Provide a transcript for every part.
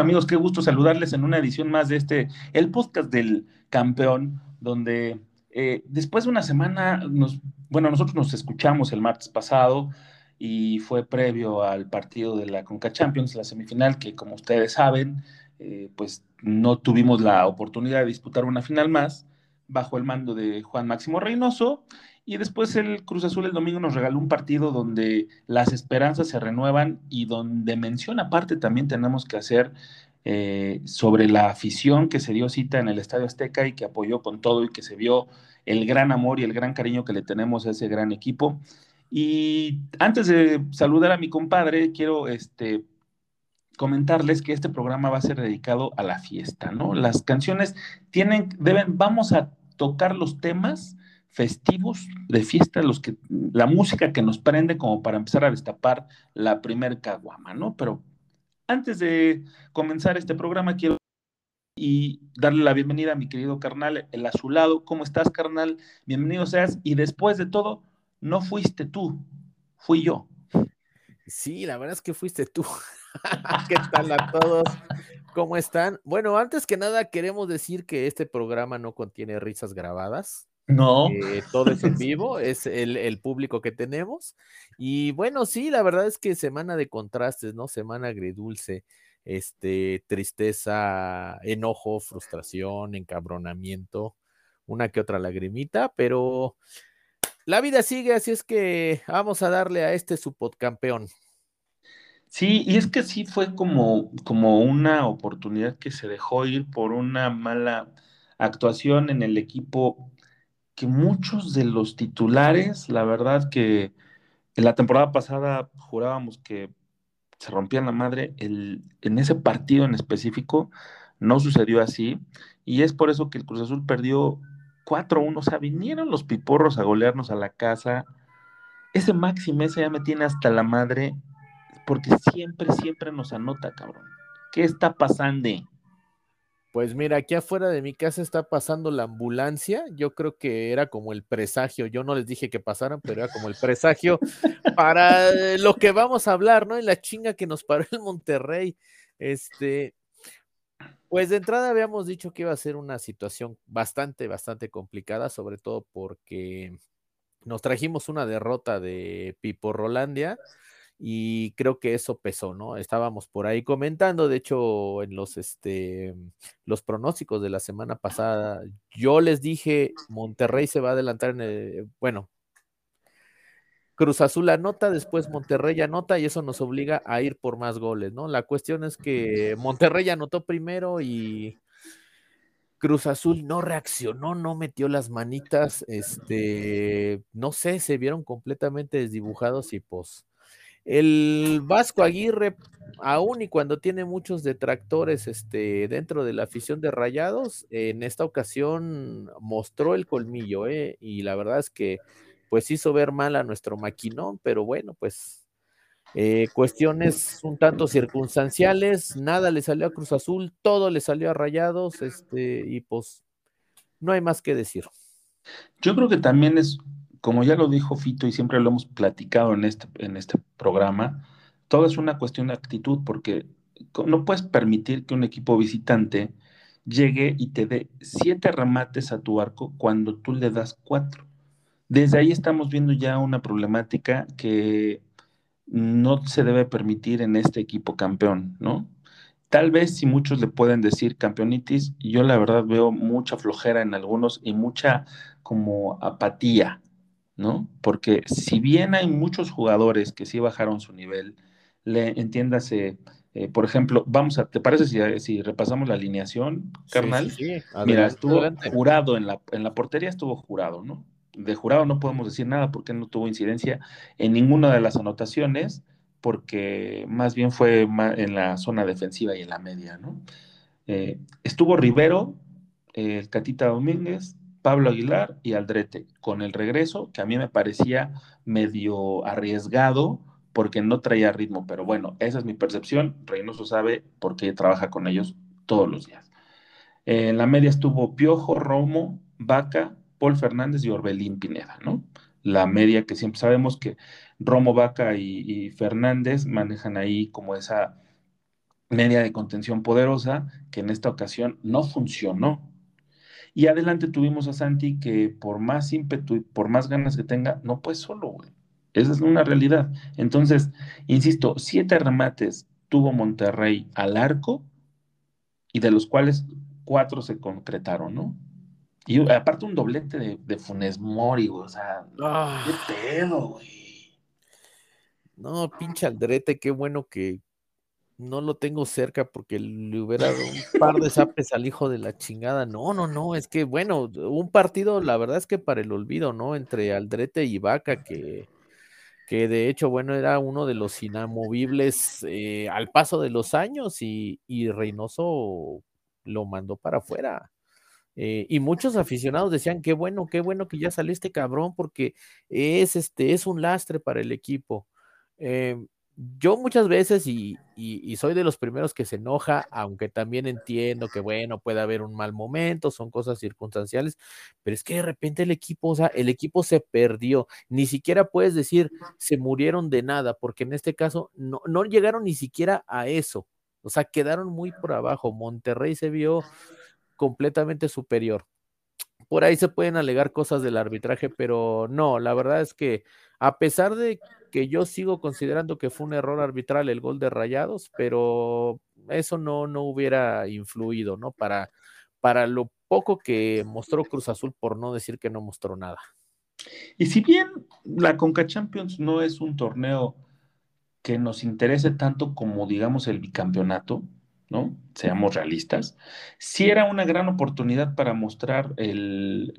Amigos, qué gusto saludarles en una edición más de este, el podcast del campeón, donde eh, después de una semana, nos, bueno, nosotros nos escuchamos el martes pasado y fue previo al partido de la Conca Champions, la semifinal, que como ustedes saben, eh, pues no tuvimos la oportunidad de disputar una final más bajo el mando de Juan Máximo Reynoso. Y después el Cruz Azul el domingo nos regaló un partido donde las esperanzas se renuevan y donde mención aparte también tenemos que hacer eh, sobre la afición que se dio cita en el Estadio Azteca y que apoyó con todo y que se vio el gran amor y el gran cariño que le tenemos a ese gran equipo. Y antes de saludar a mi compadre, quiero este, comentarles que este programa va a ser dedicado a la fiesta, ¿no? Las canciones tienen, deben, vamos a tocar los temas festivos de fiesta, los que, la música que nos prende como para empezar a destapar la primer caguama, ¿no? Pero antes de comenzar este programa, quiero y darle la bienvenida a mi querido carnal, el azulado. ¿Cómo estás, carnal? Bienvenido seas. Y después de todo, no fuiste tú, fui yo. Sí, la verdad es que fuiste tú. ¿Qué tal a todos? ¿Cómo están? Bueno, antes que nada queremos decir que este programa no contiene risas grabadas. No. Eh, todo es en vivo, es el, público que tenemos. Y bueno, sí, la verdad es que semana de contrastes, ¿no? Semana agridulce, este, tristeza, enojo, frustración, encabronamiento, una que otra lagrimita, pero la vida sigue, así es que vamos a darle a este su podcampeón. Sí, y es que sí fue como, como una oportunidad que se dejó ir por una mala actuación en el equipo que muchos de los titulares, la verdad que en la temporada pasada jurábamos que se rompían la madre, el, en ese partido en específico no sucedió así, y es por eso que el Cruz Azul perdió 4-1, o sea, vinieron los piporros a golearnos a la casa. Ese Maxi Mesa ya me tiene hasta la madre porque siempre, siempre nos anota, cabrón. ¿Qué está pasando? Pues mira, aquí afuera de mi casa está pasando la ambulancia. Yo creo que era como el presagio. Yo no les dije que pasaran, pero era como el presagio para lo que vamos a hablar, ¿no? Y la chinga que nos paró el Monterrey. Este, pues de entrada habíamos dicho que iba a ser una situación bastante, bastante complicada, sobre todo porque nos trajimos una derrota de Pipo Rolandia y creo que eso pesó, ¿no? Estábamos por ahí comentando, de hecho, en los, este, los pronósticos de la semana pasada, yo les dije, Monterrey se va a adelantar en el, bueno, Cruz Azul anota, después Monterrey anota y eso nos obliga a ir por más goles, ¿no? La cuestión es que Monterrey anotó primero y Cruz Azul no reaccionó, no metió las manitas, este, no sé, se vieron completamente desdibujados y pues el Vasco Aguirre, aún y cuando tiene muchos detractores este, dentro de la afición de Rayados, en esta ocasión mostró el colmillo, ¿eh? y la verdad es que pues hizo ver mal a nuestro maquinón, pero bueno, pues eh, cuestiones un tanto circunstanciales, nada le salió a Cruz Azul, todo le salió a Rayados, este, y pues no hay más que decir. Yo creo que también es como ya lo dijo Fito y siempre lo hemos platicado en este, en este programa, todo es una cuestión de actitud, porque no puedes permitir que un equipo visitante llegue y te dé siete remates a tu arco cuando tú le das cuatro. Desde ahí estamos viendo ya una problemática que no se debe permitir en este equipo campeón, ¿no? Tal vez si muchos le pueden decir campeonitis, yo la verdad veo mucha flojera en algunos y mucha como apatía, ¿no? Porque si bien hay muchos jugadores que sí bajaron su nivel, le entiéndase, eh, por ejemplo, vamos a, ¿te parece si, si repasamos la alineación, carnal? Sí, Mira, estuvo jurado en la, en la portería, estuvo jurado, ¿no? De jurado no podemos decir nada porque no tuvo incidencia en ninguna de las anotaciones, porque más bien fue en la zona defensiva y en la media, ¿no? Eh, estuvo Rivero, el Catita Domínguez, Pablo Aguilar y Aldrete, con el regreso, que a mí me parecía medio arriesgado porque no traía ritmo, pero bueno, esa es mi percepción. Reynoso sabe porque trabaja con ellos todos los días. En la media estuvo Piojo, Romo, Vaca, Paul Fernández y Orbelín Pineda, ¿no? La media que siempre sabemos que Romo, Vaca y, Fernández manejan ahí como esa media de contención poderosa, que en esta ocasión no funcionó. Y adelante tuvimos a Santi que por más ímpetu y por más ganas que tenga, no puede solo, güey. Esa es una realidad. Entonces, insisto, siete remates tuvo Monterrey al arco y de los cuales cuatro se concretaron, ¿no? Y aparte un doblete de, Funes Mori, o sea, ah. qué pedo, güey. No, pinche Aldrete, qué bueno que no lo tengo cerca porque le hubiera dado un par de zapes al hijo de la chingada. No, no, no, es que bueno, un partido, la verdad es que para el olvido, ¿no? Entre Aldrete y Vaca, que que de hecho, bueno, era uno de los inamovibles eh, al paso de los años y, Reynoso lo mandó para afuera. Eh, y muchos aficionados decían, qué bueno, qué bueno que ya salió este cabrón, porque es, este, es un lastre para el equipo. Eh, yo muchas veces, y, soy de los primeros que se enoja, aunque también entiendo que, bueno, puede haber un mal momento, son cosas circunstanciales, pero es que de repente el equipo, o sea, el equipo se perdió. Ni siquiera puedes decir se murieron de nada, porque en este caso no, no llegaron ni siquiera a eso. O sea, quedaron muy por abajo. Monterrey se vio completamente superior. Por ahí se pueden alegar cosas del arbitraje, pero no, la verdad es que a pesar de que yo sigo considerando que fue un error arbitral el gol de Rayados, pero eso no, no hubiera influido, ¿no? Para, para lo poco que mostró Cruz Azul, por no decir que no mostró nada. Y si bien la Conca Champions no es un torneo que nos interese tanto como, digamos, el bicampeonato, ¿no? Seamos realistas, sí era una gran oportunidad para mostrar el,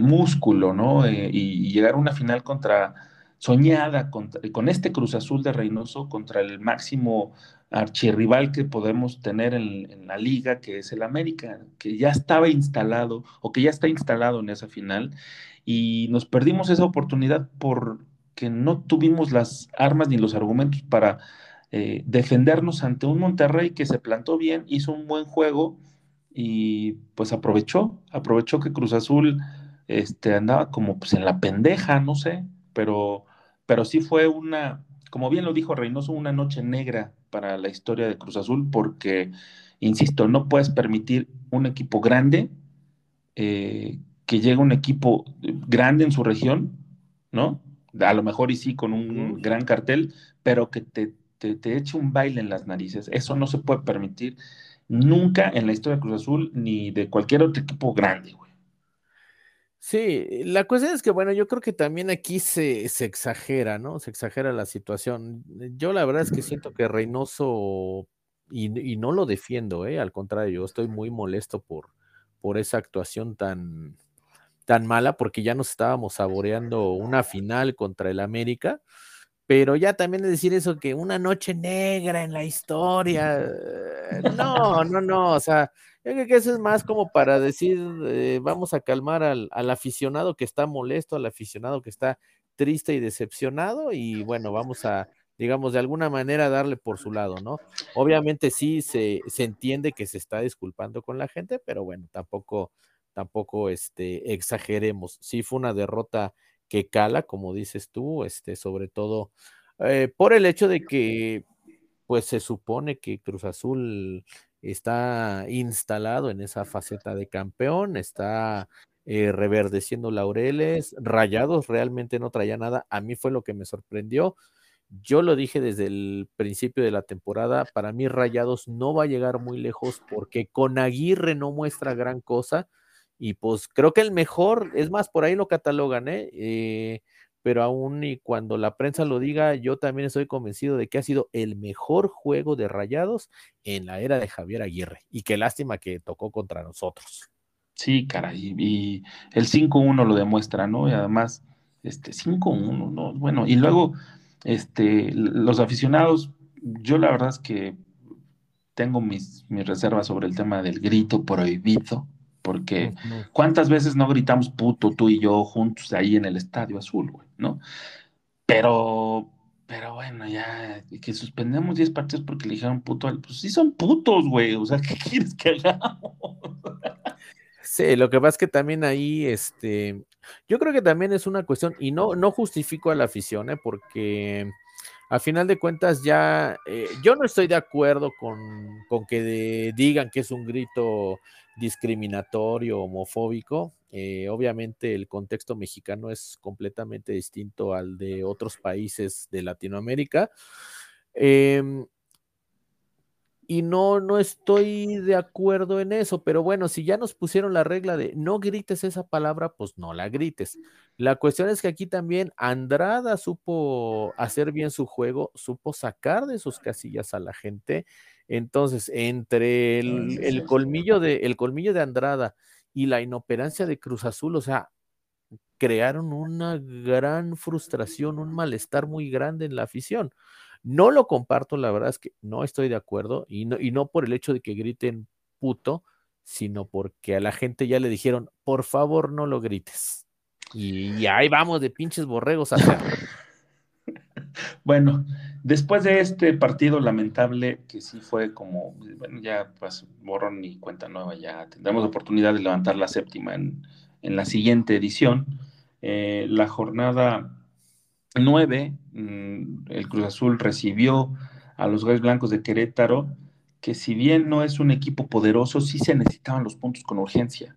músculo, ¿no? Eh, y, llegar a una final contra soñada con este Cruz Azul de Reynoso contra el máximo archirrival que podemos tener en, la liga, que es el América, que ya estaba instalado o que ya está instalado en esa final, y nos perdimos esa oportunidad porque no tuvimos las armas ni los argumentos para eh, defendernos ante un Monterrey que se plantó bien, hizo un buen juego y pues aprovechó, aprovechó que Cruz Azul este, andaba como pues en la pendeja, no sé, pero, pero sí fue una, como bien lo dijo Reynoso, una noche negra para la historia de Cruz Azul, porque, insisto, no puedes permitir un equipo grande, eh, que llegue un equipo grande en su región, ¿no? A lo mejor y sí con un gran cartel, pero que te, te, te eche un baile en las narices. Eso no se puede permitir nunca en la historia de Cruz Azul ni de cualquier otro equipo grande, güey. Sí, la cuestión es que, bueno, yo creo que también aquí se, se, exagera, ¿no? Se exagera la situación. Yo la verdad es que siento que Reynoso, y, no lo defiendo, ¿eh? Al contrario, yo estoy muy molesto por, por esa actuación tan, tan mala, porque ya nos estábamos saboreando una final contra el América, pero ya también decir eso, que una noche negra en la historia, eh, no, no, no, o sea yo creo que eso es más como para decir, eh, vamos a calmar al, aficionado que está molesto, al aficionado que está triste y decepcionado, y bueno, vamos a, digamos, de alguna manera darle por su lado, ¿no? Obviamente sí se, se entiende que se está disculpando con la gente, pero bueno, tampoco, tampoco este, exageremos. Sí fue una derrota que cala, como dices tú, este, sobre todo eh, por el hecho de que, pues se supone que Cruz Azul está instalado en esa faceta de campeón, está eh, reverdeciendo laureles, rayados realmente no traía nada, a mí fue lo que me sorprendió. Yo lo dije desde el principio de la temporada, para mí Rayados no va a llegar muy lejos porque con Aguirre no muestra gran cosa y pues creo que el mejor, es más, por ahí lo catalogan, ¿eh? eh pero aún y cuando la prensa lo diga, yo también estoy convencido de que ha sido el mejor juego de rayados en la era de Javier Aguirre. Y qué lástima que tocó contra nosotros. Sí, caray, y el 5-1 lo demuestra, ¿no? Y además, este 5-1, ¿no? Bueno, y luego, este, los aficionados, yo la verdad es que tengo mis, mis reservas sobre el tema del grito prohibido, porque ¿cuántas veces no gritamos puto tú y yo juntos ahí en el Estadio Azul, güey, ¿no? Pero, pero bueno, ya, que suspendemos 10 partidos porque le dijeron puto, pues sí son putos, güey, o sea, ¿qué quieres que hagamos? Sí, lo que pasa es que también ahí, este, yo creo que también es una cuestión, y no, no justifico a la afición, ¿eh? porque a final de cuentas ya, eh, yo no estoy de acuerdo con, que digan que es un grito discriminatorio, homofóbico. Eh, obviamente el contexto mexicano es completamente distinto al de otros países de Latinoamérica. Em, y no, no estoy de acuerdo en eso, pero bueno, si ya nos pusieron la regla de no grites esa palabra, pues no la grites. La cuestión es que aquí también Andrada supo hacer bien su juego, supo sacar de sus casillas a la gente. Entonces, entre el, colmillo, de, el colmillo de Andrada y la inoperancia de Cruz Azul, o sea, crearon una gran frustración, un malestar muy grande en la afición. No lo comparto, la verdad es que no estoy de acuerdo y no, y no por el hecho de que griten puto, sino porque a la gente ya le dijeron, por favor no lo grites. Y, ahí vamos de pinches borregos a hacer. Bueno, después de este partido lamentable, que sí fue como, bueno, ya pues borrón y cuenta nueva, ya tendremos oportunidad de levantar la séptima en, la siguiente edición. Eh, la jornada 9, mm, el Cruz Azul recibió a los Gallos Blancos de Querétaro, que si bien no es un equipo poderoso, sí se necesitaban los puntos con urgencia.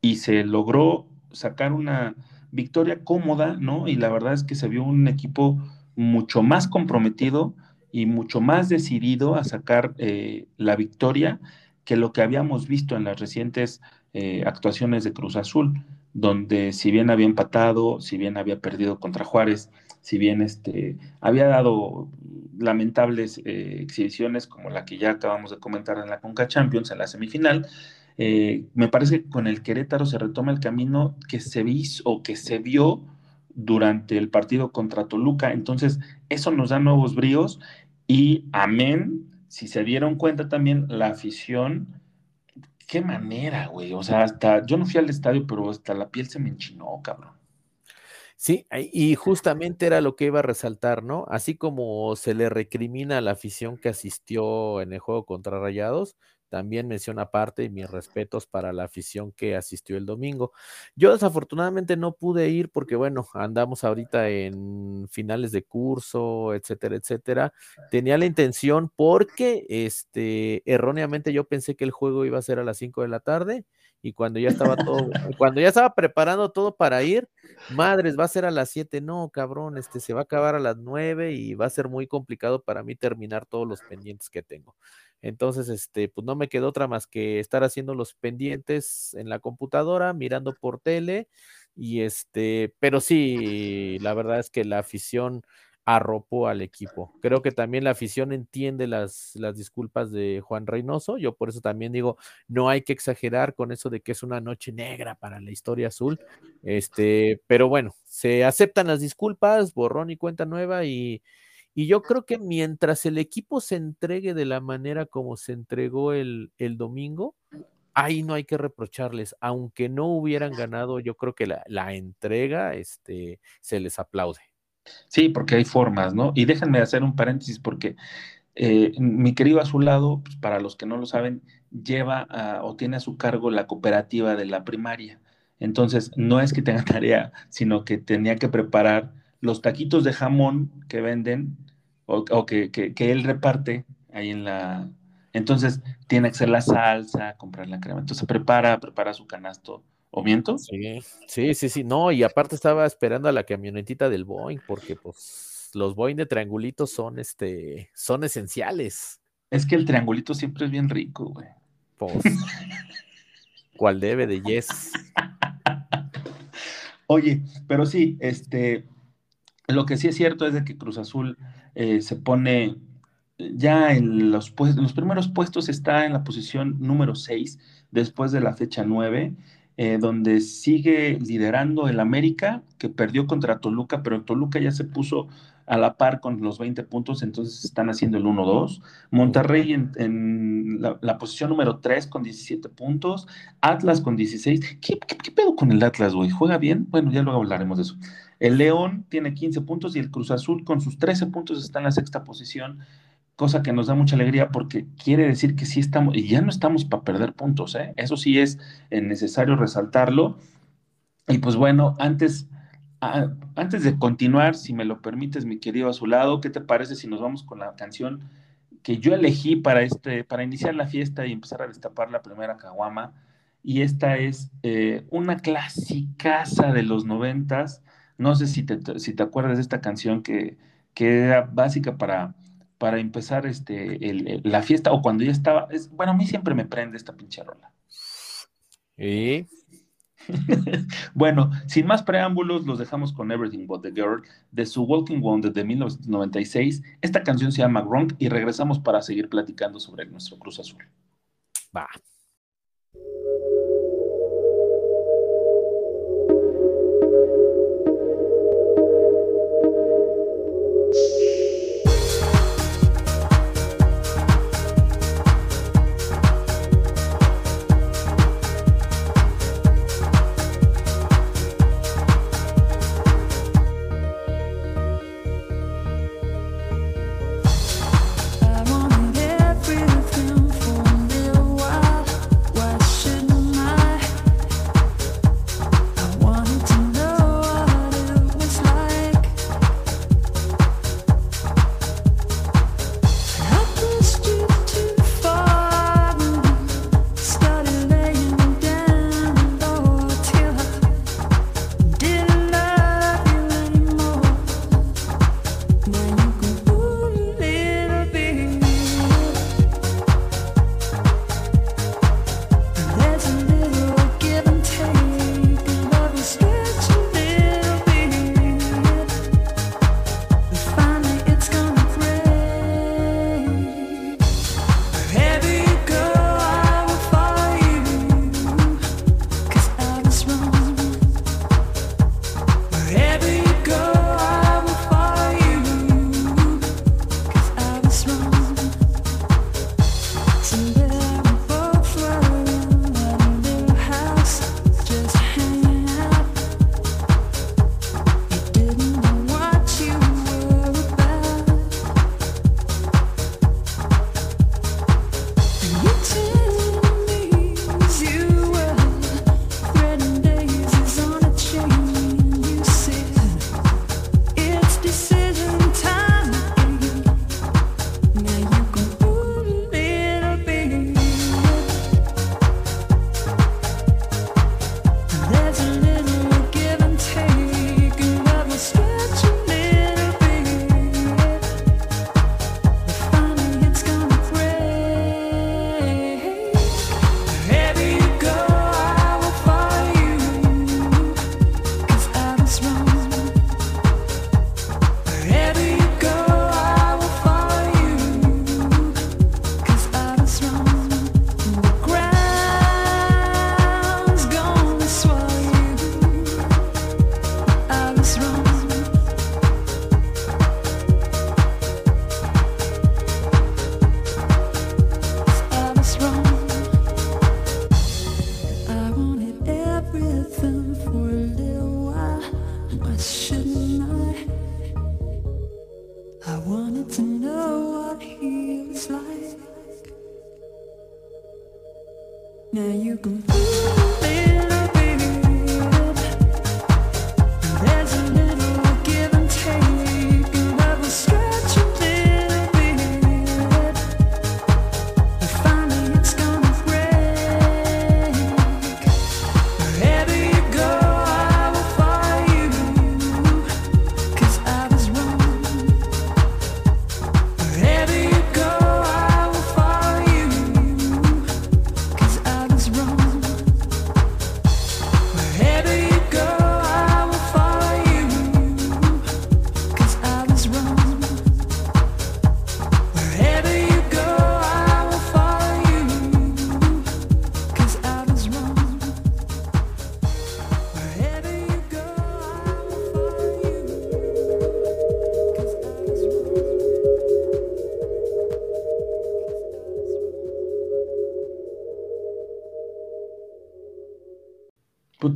Y se logró sacar una victoria cómoda, ¿no? Y la verdad es que se vio un equipo mucho más comprometido y mucho más decidido a sacar eh, la victoria que lo que habíamos visto en las recientes eh, actuaciones de Cruz Azul, donde si bien había empatado, si bien había perdido contra Juárez, si bien este, había dado lamentables eh, exhibiciones como la que ya acabamos de comentar en la Conca Champions, en la semifinal, me parece que con el Querétaro se retoma el camino que se vio durante el partido contra Toluca. Entonces, eso nos da nuevos bríos y amén, si se dieron cuenta también la afición, qué manera, güey. O sea, hasta yo no fui al estadio, pero hasta la piel se me enchinó, cabrón. Sí, y justamente era lo que iba a resaltar, ¿no? Así como se le recrimina a la afición que asistió en el juego contra Rayados, también menciona aparte y mis respetos para la afición que asistió el domingo. Yo desafortunadamente no pude ir porque, bueno, andamos ahorita en finales de curso, etcétera, etcétera. Tenía la intención porque, este, erróneamente yo pensé que el juego iba a ser a las 5 de la tarde y cuando ya estaba todo, cuando ya estaba preparando todo para ir, madres, va a ser a las 7, no, cabrón, este se va a acabar a las 9 y va a ser muy complicado para mí terminar todos los pendientes que tengo. Entonces, este, pues no me quedó otra más que estar haciendo los pendientes en la computadora, mirando por tele y este, pero sí, la verdad es que la afición arropó al equipo. Creo que también la afición entiende las, las disculpas de Juan Reynoso. Yo por eso también digo, no hay que exagerar con eso de que es una noche negra para la historia azul. Este, pero bueno, se aceptan las disculpas, borrón y cuenta nueva y, y yo creo que mientras el equipo se entregue de la manera como se entregó el, el domingo, ahí no hay que reprocharles, aunque no hubieran ganado, yo creo que la, la entrega este, se les aplaude. Sí, porque hay formas, ¿no? Y déjenme hacer un paréntesis porque eh, mi querido Azulado, pues para los que no lo saben, lleva o tiene a su cargo la cooperativa de la primaria. Entonces, no es que tenga tarea, sino que tenía que preparar los taquitos de jamón que venden o, que, que, él reparte ahí en la... Entonces, tiene que hacer la salsa, comprar la crema. Entonces, prepara, prepara su canasto ¿O miento? Sí, sí, sí, sí. No, y aparte estaba esperando a la camionetita del Boeing, porque pues los Boeing de triangulitos son este, son esenciales. Es que el triangulito siempre es bien rico, güey. Pues, ¿cuál debe de yes? Oye, pero sí, este, lo que sí es cierto es de que Cruz Azul eh, se pone ya en los, en los primeros puestos, está en la posición número 6 después de la fecha 9 eh, donde sigue liderando el América, que perdió contra Toluca, pero Toluca ya se puso a la par con los 20 puntos, entonces están haciendo el 1-2. Monterrey en, la, posición número 3 con 17 puntos. Atlas con 16. ¿Qué, qué pedo con el Atlas, güey? ¿Juega bien? Bueno, ya luego hablaremos de eso. El León tiene 15 puntos y el Cruz Azul con sus 13 puntos está en la sexta posición cosa que nos da mucha alegría porque quiere decir que sí estamos, y ya no estamos para perder puntos, ¿eh? eso sí es necesario resaltarlo. Y pues bueno, antes antes de continuar, si me lo permites, mi querido a su lado, ¿qué te parece si nos vamos con la canción que yo elegí para, este, para iniciar la fiesta y empezar a destapar la primera caguama? Y esta es eh, una clasicaza de los noventas. No sé si te, si te acuerdas de esta canción que, que era básica para, para empezar este, la fiesta o cuando ya estaba. Es, bueno, a mí siempre me prende esta pinche rola. ¿Y? bueno, sin más preámbulos, los dejamos con Everything But the Girl de su Walking Wonder de 1996. Esta canción se llama Gronk y regresamos para seguir platicando sobre nuestro Cruz Azul. Va.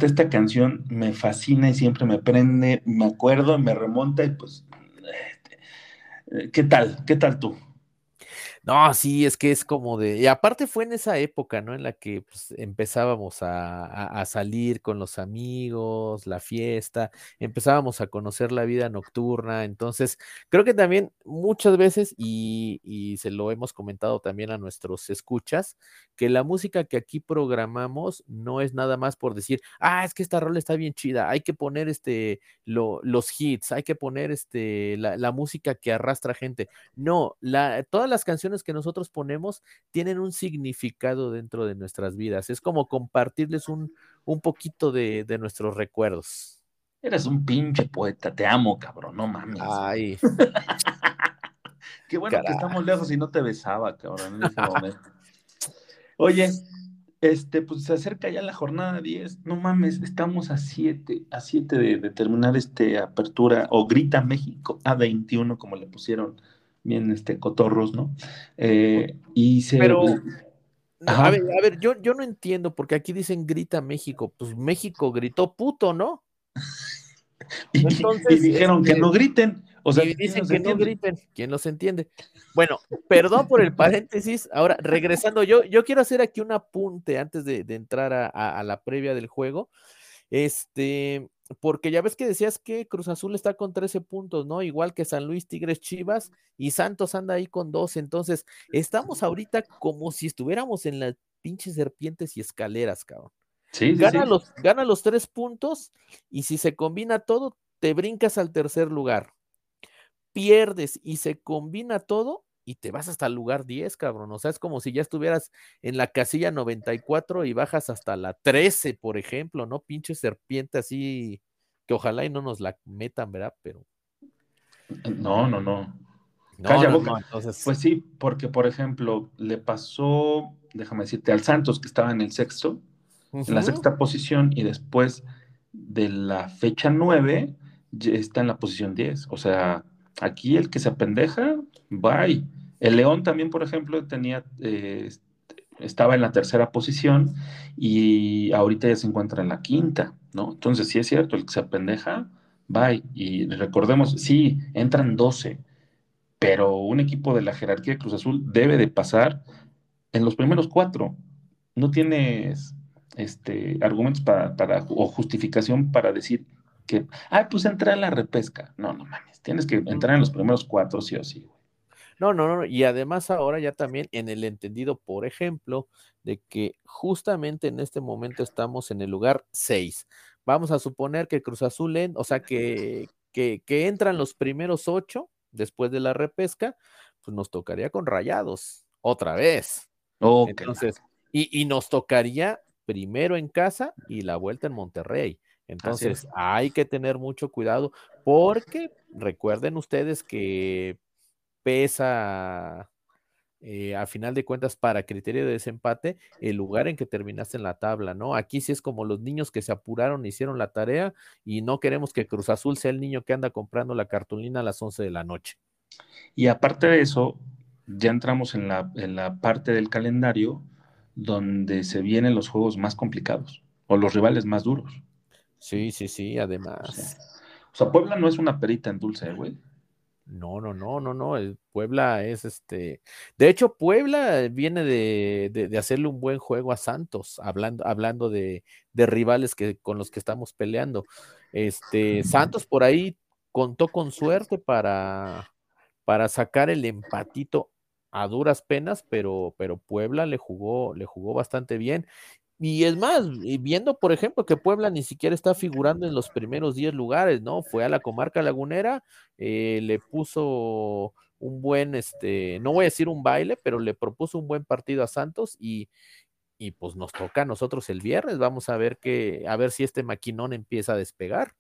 Esta canción me fascina y siempre me prende, me acuerdo, me remonta y pues, este, ¿qué tal? ¿Qué tal tú? No, sí, es que es como de. Y aparte fue en esa época, ¿no? En la que pues, empezábamos a, salir con los amigos, la fiesta, empezábamos a conocer la vida nocturna. Entonces, creo que también muchas veces, y se lo hemos comentado también a nuestros escuchas, que la música que aquí programamos no es nada más por decir, ah, es que esta rola está bien chida, hay que poner este, lo, los hits, hay que poner este, la, la música que arrastra gente. No, la, todas las canciones que nosotros ponemos tienen un significado dentro de nuestras vidas. Es como compartirles un, un poquito de, de nuestros recuerdos. Eres un pinche poeta, te amo, cabrón, no mames. Ay. Qué bueno que estamos lejos y no te besaba, cabrón, en ese momento. Oye, este, pues se acerca ya la jornada 10. No mames, estamos a 7, a 7 de, de, terminar este apertura, o Grita México A21, como le pusieron bien este, cotorros, ¿no? Eh, y se... Pero, a ver, a ver, yo, yo no entiendo, porque aquí dicen grita México, pues México gritó puto, ¿no? y, Entonces, dijeron que este, no griten. O sea, y dicen que no griten, ¿quién los entiende? Bueno, perdón por el paréntesis. Ahora, regresando, yo, yo quiero hacer aquí un apunte antes de, de entrar a, a, a, la previa del juego. Este, porque ya ves que decías que Cruz Azul está con 13 puntos, ¿no? Igual que San Luis, Tigres, Chivas y Santos anda ahí con 12. Entonces, estamos ahorita como si estuviéramos en las pinches serpientes y escaleras, cabrón. Sí, sí, gana, sí. Los, gana los tres puntos y si se combina todo, te brincas al tercer lugar. Pierdes y se combina todo y te vas hasta el lugar 10, cabrón. O sea, es como si ya estuvieras en la casilla 94 y bajas hasta la 13, por ejemplo, ¿no? Pinche serpiente así, que ojalá y no nos la metan, ¿verdad? Pero. No, no, no. No, Calla no, boca. no, entonces, Pues sí, porque por ejemplo, le pasó, déjame decirte, al Santos que estaba en el sexto, en la sexta posición, y después de la fecha 9 ya está en la posición 10. O sea, aquí el que se apendeja, bye. El León también, por ejemplo, tenía, eh, estaba en la tercera posición y ahorita ya se encuentra en la quinta, ¿no? Entonces, sí es cierto, el que se apendeja, bye. Y recordemos, sí, entran 12, pero un equipo de la jerarquía de Cruz Azul debe de pasar en los primeros cuatro. No tienes este, argumentos para, para, o justificación para decir que, ah, pues entra en la repesca. No, no mames, tienes que entrar en los primeros cuatro, sí o sí, güey. No, no, no, y además ahora ya también en el entendido, por ejemplo, de que justamente en este momento estamos en el lugar 6. Vamos a suponer que Cruz Azul, en, o sea, que, que, que entran los primeros ocho después de la repesca, pues nos tocaría con rayados, otra vez. Oh, Entonces, y, y, nos tocaría primero en casa y la vuelta en Monterrey. Entonces, hay que tener mucho cuidado porque recuerden ustedes que pesa eh, a final de cuentas para criterio de desempate el lugar en que terminaste en la tabla, ¿no? Aquí sí es como los niños que se apuraron, hicieron la tarea y no queremos que Cruz Azul sea el niño que anda comprando la cartulina a las 11 de la noche. Y aparte de eso, ya entramos en la, en la parte del calendario donde se vienen los juegos más complicados o los rivales más duros. Sí, sí, sí, además. O sea, o sea Puebla no es una perita en dulce, güey. No, no, no, no, no. El Puebla es este. De hecho, Puebla viene de, de, de, hacerle un buen juego a Santos, hablando, hablando de, de rivales que, con los que estamos peleando. Este, Santos por ahí contó con suerte para, para sacar el empatito a duras penas, pero, pero Puebla le jugó, le jugó bastante bien. Y es más, viendo, por ejemplo, que Puebla ni siquiera está figurando en los primeros 10 lugares, ¿no? Fue a la comarca lagunera, eh, le puso un buen, este, no voy a decir un baile, pero le propuso un buen partido a Santos y, y pues nos toca a nosotros el viernes. Vamos a ver que, a ver si este maquinón empieza a despegar.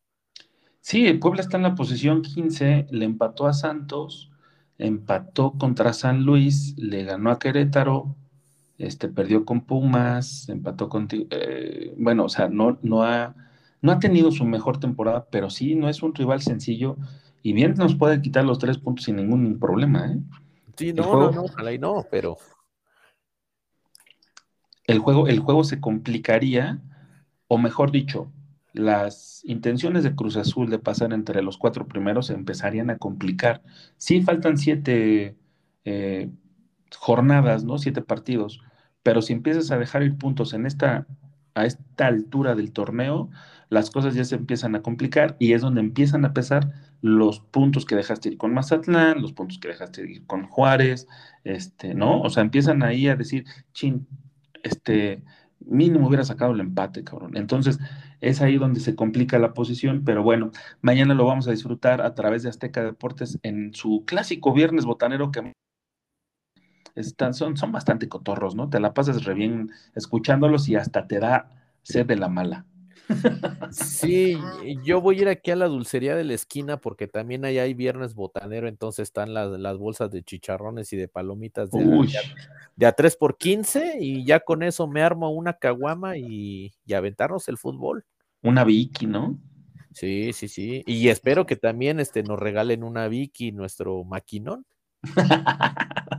Sí, Puebla está en la posición 15, le empató a Santos, empató contra San Luis, le ganó a Querétaro, este, perdió con Pumas, empató con... Eh, bueno, o sea, no, no, ha, no ha tenido su mejor temporada, pero sí, no es un rival sencillo y bien nos puede quitar los tres puntos sin ningún problema. ¿eh? Sí, no, juego, no, no, ojalá y no, pero... El juego, el juego se complicaría, o mejor dicho, las intenciones de Cruz Azul de pasar entre los cuatro primeros se empezarían a complicar. Sí, faltan siete... Eh, jornadas, ¿no? Siete partidos. Pero si empiezas a dejar ir puntos en esta, a esta altura del torneo, las cosas ya se empiezan a complicar y es donde empiezan a pesar los puntos que dejaste ir con Mazatlán, los puntos que dejaste ir con Juárez, este, ¿no? O sea, empiezan ahí a decir, chin, este, mínimo hubiera sacado el empate, cabrón. Entonces, es ahí donde se complica la posición, pero bueno, mañana lo vamos a disfrutar a través de Azteca Deportes en su clásico viernes botanero que están, son, son bastante cotorros, ¿no? Te la pasas re bien escuchándolos y hasta te da sed de la mala. Sí, yo voy a ir aquí a la dulcería de la esquina porque también ahí hay viernes botanero, entonces están las, las bolsas de chicharrones y de palomitas de, a, 3 por 15 y ya con eso me armo una caguama y, y aventarnos el fútbol. Una Vicky, ¿no? Sí, sí, sí. Y espero que también este, nos regalen una Vicky, nuestro maquinón.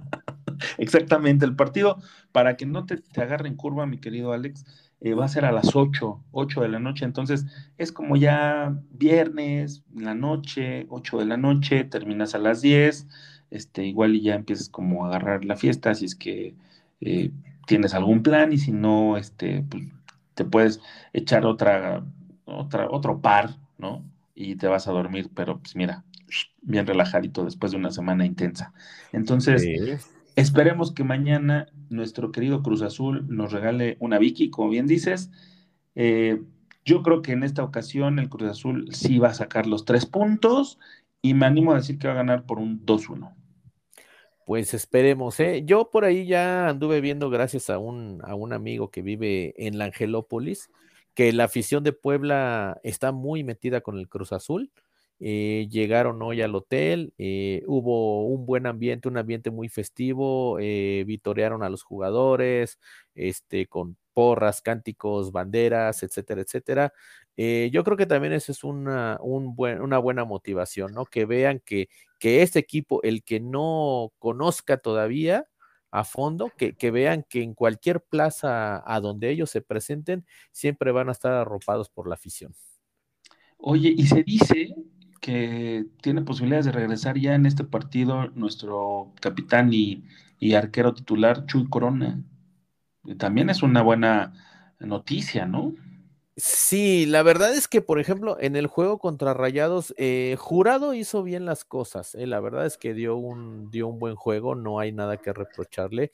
Exactamente, el partido, para que no te, te agarre en curva, mi querido Alex, eh, va a ser a las 8, 8 de la noche, entonces es como ya viernes, la noche, 8 de la noche, terminas a las 10, este, igual y ya empiezas como a agarrar la fiesta, si es que eh, tienes algún plan y si no, este, pues, te puedes echar otra, otra, otro par, ¿no? Y te vas a dormir, pero pues mira, bien relajadito después de una semana intensa. Entonces, Esperemos que mañana nuestro querido Cruz Azul nos regale una Vicky, como bien dices. Eh, yo creo que en esta ocasión el Cruz Azul sí va a sacar los tres puntos y me animo a decir que va a ganar por un 2-1. Pues esperemos, ¿eh? Yo por ahí ya anduve viendo, gracias a un, a un amigo que vive en la Angelópolis, que la afición de Puebla está muy metida con el Cruz Azul. Eh, llegaron hoy al hotel, eh, hubo un buen ambiente, un ambiente muy festivo, eh, vitorearon a los jugadores, este, con porras, cánticos, banderas, etcétera, etcétera. yo creo que también eso es una, una buena motivación, ¿no? Que vean que, que este equipo, el que no conozca todavía, a fondo, que, que, vean que en cualquier plaza a donde ellos se presenten, siempre van a estar arropados por la afición. Oye, y se dice que tiene posibilidades de regresar ya en este partido nuestro capitán y, arquero titular, Chuy Corona. También es una buena noticia, ¿no? Sí, la verdad es que, por ejemplo, en el juego contra Rayados, eh, Jurado hizo bien las cosas. Eh, la verdad es que dio un, dio un buen juego, no hay nada que reprocharle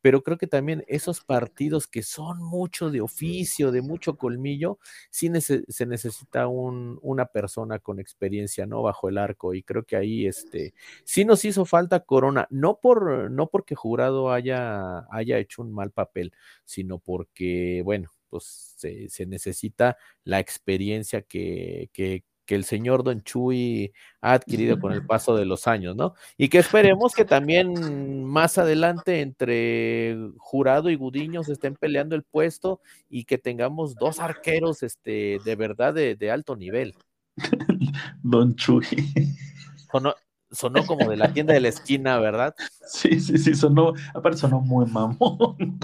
pero creo que también esos partidos que son mucho de oficio, de mucho colmillo, sí se necesita una persona con experiencia, ¿no? Bajo el arco, y creo que ahí, este, sí nos hizo falta Corona, no por, no porque Jurado haya, haya hecho un mal papel, sino porque, bueno, pues se, se necesita la experiencia que, que, que el señor Don Chuy ha adquirido con el paso de los años, ¿no? Y que esperemos que también más adelante entre Jurado y Gudiños estén peleando el puesto y que tengamos dos arqueros este, de verdad de, alto nivel. Don Chuy. Sonó, como de la tienda de la esquina, ¿verdad? Sí, sí, sí, sonó, aparte sonó muy mamón.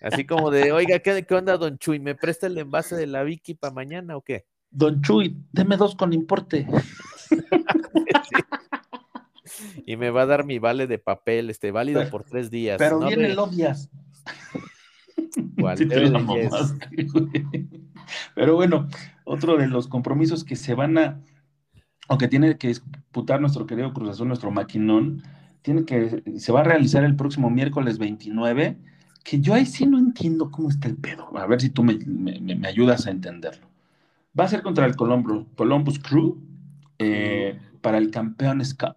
Así como de, oiga, ¿qué, qué onda, Don Chuy? ¿Me presta el envase de la Vicky para mañana o qué? Don Chuy, deme dos con importe. Y me va a dar mi vale de papel, este, válido por tres días. Pero viene el odias. pero bueno, otro de los compromisos que se van a, o que tiene que disputar nuestro querido Cruz Azul, nuestro maquinón, tiene que, se va a realizar el próximo miércoles 29, que yo ahí sí no entiendo cómo está el pedo. A ver si tú me ayudas a entenderlo. Va a ser contra el Columbus, Crew eh, para el Campeones Cup,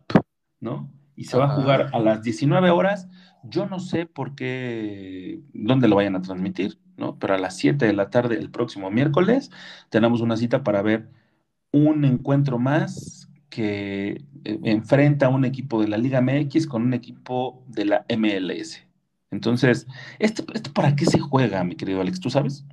¿no? Y se va a jugar a las 19 horas. Yo no sé por qué, dónde lo vayan a transmitir, ¿no? Pero a las 7 de la tarde el próximo miércoles tenemos una cita para ver un encuentro más que eh, enfrenta a un equipo de la Liga MX con un equipo de la MLS. Entonces, ¿esto, ¿esto para qué se juega, mi querido Alex? ¿Tú sabes?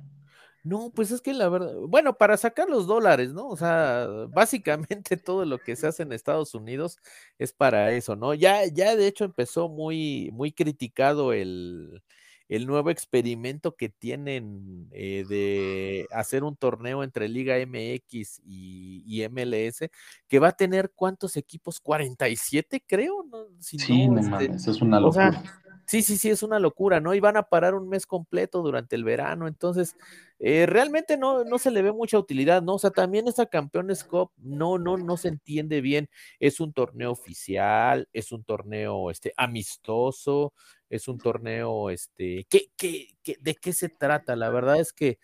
No, pues es que la verdad, bueno, para sacar los dólares, ¿no? O sea, básicamente todo lo que se hace en Estados Unidos es para eso, ¿no? Ya, ya de hecho empezó muy, muy criticado el, el nuevo experimento que tienen eh, de hacer un torneo entre Liga MX y, MLS, que va a tener cuántos equipos, 47 creo, ¿no? sí, no, este, es una locura. Sí, sí, sí, es una locura, ¿no? Y van a parar un mes completo durante el verano, entonces eh, realmente no, no se le ve mucha utilidad, ¿no? O sea, también esta Campeones Cup no, no, no se entiende bien. Es un torneo oficial, es un torneo este, amistoso, es un torneo, este, ¿qué, qué, qué, de qué se trata? La verdad es que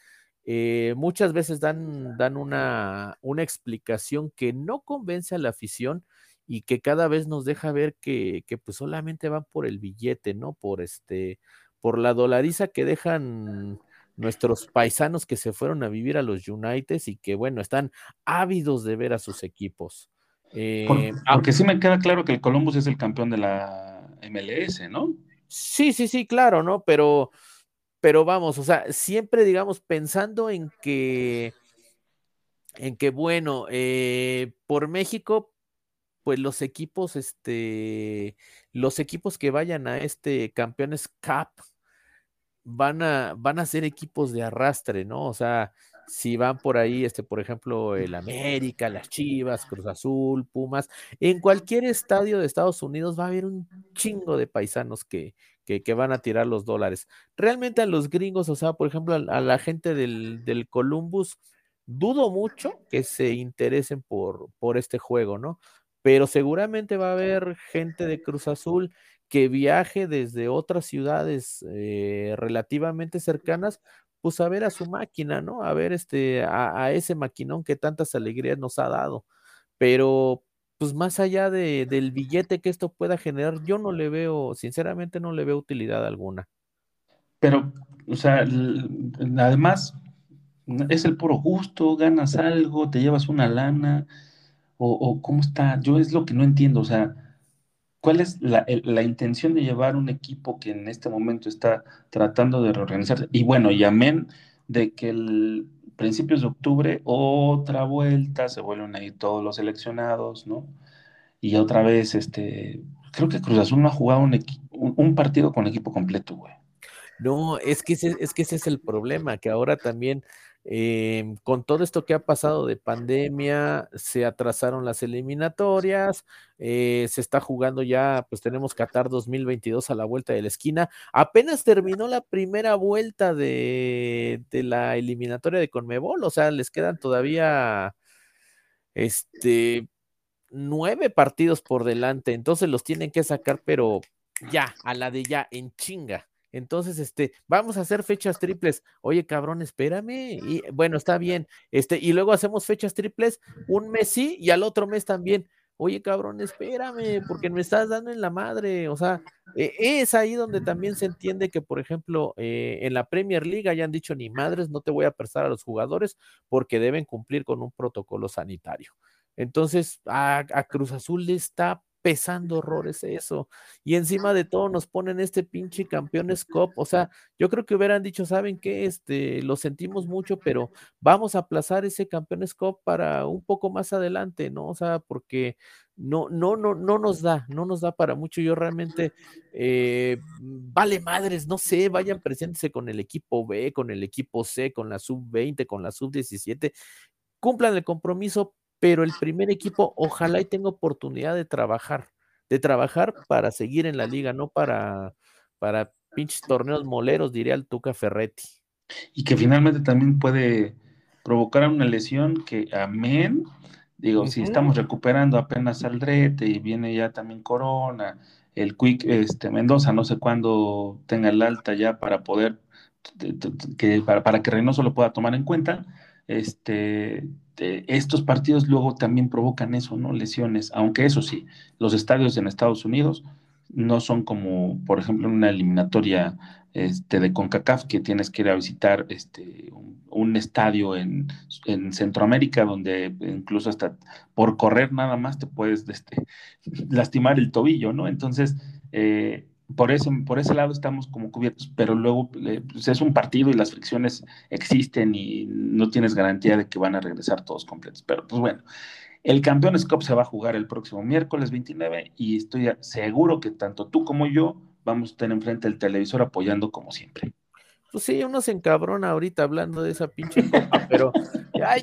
eh, muchas veces dan, dan una, una explicación que no convence a la afición y que cada vez nos deja ver que, que, pues solamente van por el billete, ¿no? Por este, por la dolariza que dejan nuestros paisanos que se fueron a vivir a los United y que bueno, están ávidos de ver a sus equipos. Eh, porque sí me queda claro que el Columbus es el campeón de la MLS, ¿no? Sí, sí, sí, claro, ¿no? Pero, pero vamos, o sea, siempre digamos pensando en que, en que bueno, eh, por México pues los equipos, este, los equipos que vayan a este Campeones Cup van a, van a ser equipos de arrastre, ¿no? O sea, si van por ahí, este, por ejemplo, el América, las Chivas, Cruz Azul, Pumas, en cualquier estadio de Estados Unidos va a haber un chingo de paisanos que, que, van a tirar los dólares. Realmente a los gringos, o sea, por ejemplo, a, la gente del, del, Columbus, dudo mucho que se interesen por, por este juego, ¿no? Pero seguramente va a haber gente de Cruz Azul que viaje desde otras ciudades eh, relativamente cercanas, pues a ver a su máquina, ¿no? A ver este, a, ese maquinón que tantas alegrías nos ha dado. Pero, pues más allá de, del billete que esto pueda generar, yo no le veo, sinceramente no le veo utilidad alguna. Pero, o sea, además, es el puro gusto, ganas algo, te llevas una lana o, cómo está? Yo es lo que no entiendo, o sea, ¿cuál es la, intención de llevar un equipo que en este momento está tratando de reorganizarse? Y bueno, y amén de que el principios de octubre, otra vuelta, se vuelven a ir todos los seleccionados, ¿no? Y otra vez, este, creo que Cruz Azul no ha jugado un, partido con equipo completo, güey. No, es que, es que ese es el problema, que ahora también Em, con todo esto que ha pasado de pandemia, se atrasaron las eliminatorias, eh, se está jugando ya, pues tenemos Qatar 2022 a la vuelta de la esquina. Apenas terminó la primera vuelta de, de la eliminatoria de Conmebol, o sea, les quedan todavía este nueve partidos por delante, entonces los tienen que sacar, pero ya, a la de ya, en chinga. Entonces, este, vamos a hacer fechas triples. Oye, cabrón, espérame. Y bueno, está bien. Este, y luego hacemos fechas triples, un mes sí y al otro mes también. Oye, cabrón, espérame, porque me estás dando en la madre. O sea, e, es ahí donde también se entiende que, por ejemplo, eh, en la Premier League hayan dicho ni madres, no te voy a prestar a los jugadores porque deben cumplir con un protocolo sanitario. Entonces, a, a Cruz Azul le está pesando horrores eso. Y encima de todo nos ponen este pinche campeones cop. O sea, yo creo que hubieran dicho, ¿saben qué? Este, lo sentimos mucho, pero vamos a aplazar ese campeones cop para un poco más adelante, ¿no? O sea, porque no, no, no, no nos da, no nos da para mucho. Yo realmente, eh, vale madres, no sé, vayan preséntense con el equipo B, con el equipo C, con la sub 20, con la sub 17, cumplan el compromiso, pero el primer equipo ojalá y tenga oportunidad de trabajar, de trabajar para seguir en la liga, no para, para pinches torneos moleros, diría el Tuca Ferretti. Y que finalmente también puede provocar una lesión que, amén, digo, si estamos recuperando apenas Aldrete y viene ya también Corona, el Quick, este, Mendoza, no sé cuándo tenga el alta ya para poder, que, para, para que Reynoso lo pueda tomar en cuenta, este, estos partidos luego también provocan eso, ¿no? Lesiones, aunque eso sí, los estadios en Estados Unidos no son como, por ejemplo, en una eliminatoria este, de CONCACAF que tienes que ir a visitar este, un, estadio en, Centroamérica donde incluso hasta por correr nada más te puedes lastimar el tobillo, ¿no? Entonces, eh, por ese, por ese lado estamos como cubiertos, pero luego pues, es un partido y las fricciones existen y no tienes garantía de que van a regresar todos completos. Pero pues bueno, el Campeones Cup se va a jugar el próximo miércoles 29 y estoy seguro que tanto tú como yo vamos a estar enfrente del televisor apoyando como siempre. Pues sí, uno se encabrona ahorita hablando de esa pinche copa, pero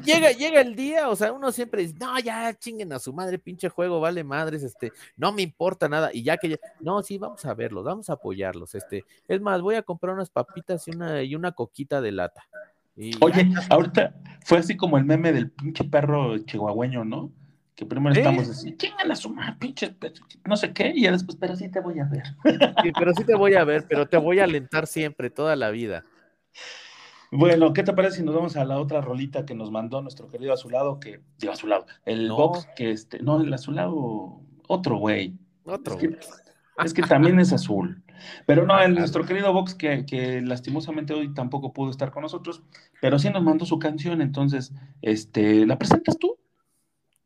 llega, llega el día, o sea, uno siempre dice, no, ya chinguen a su madre, pinche juego, vale madres, este, no me importa nada, y ya que ya, no, sí, vamos a verlos, vamos a apoyarlos, este, es más, voy a comprar unas papitas y una, y una coquita de lata. Oye, ahorita fue así como el meme del pinche perro chihuahueño, ¿no? Que primero estamos así, chingan a su madre, pinche, no sé qué, y ya después, pero sí te voy a ver. Sí, pero sí te voy a ver, pero te voy a alentar siempre, toda la vida. Bueno, ¿qué te parece si nos vamos a la otra rolita que nos mandó nuestro querido Azulado, que, digo Azulado, el box que este, no, el Azulado, otro güey. Otro. Es que, también es azul. Pero no, el, nuestro querido Vox, que, que, lastimosamente hoy tampoco pudo estar con nosotros, pero sí nos mandó su canción, entonces, este, ¿la presentas tú?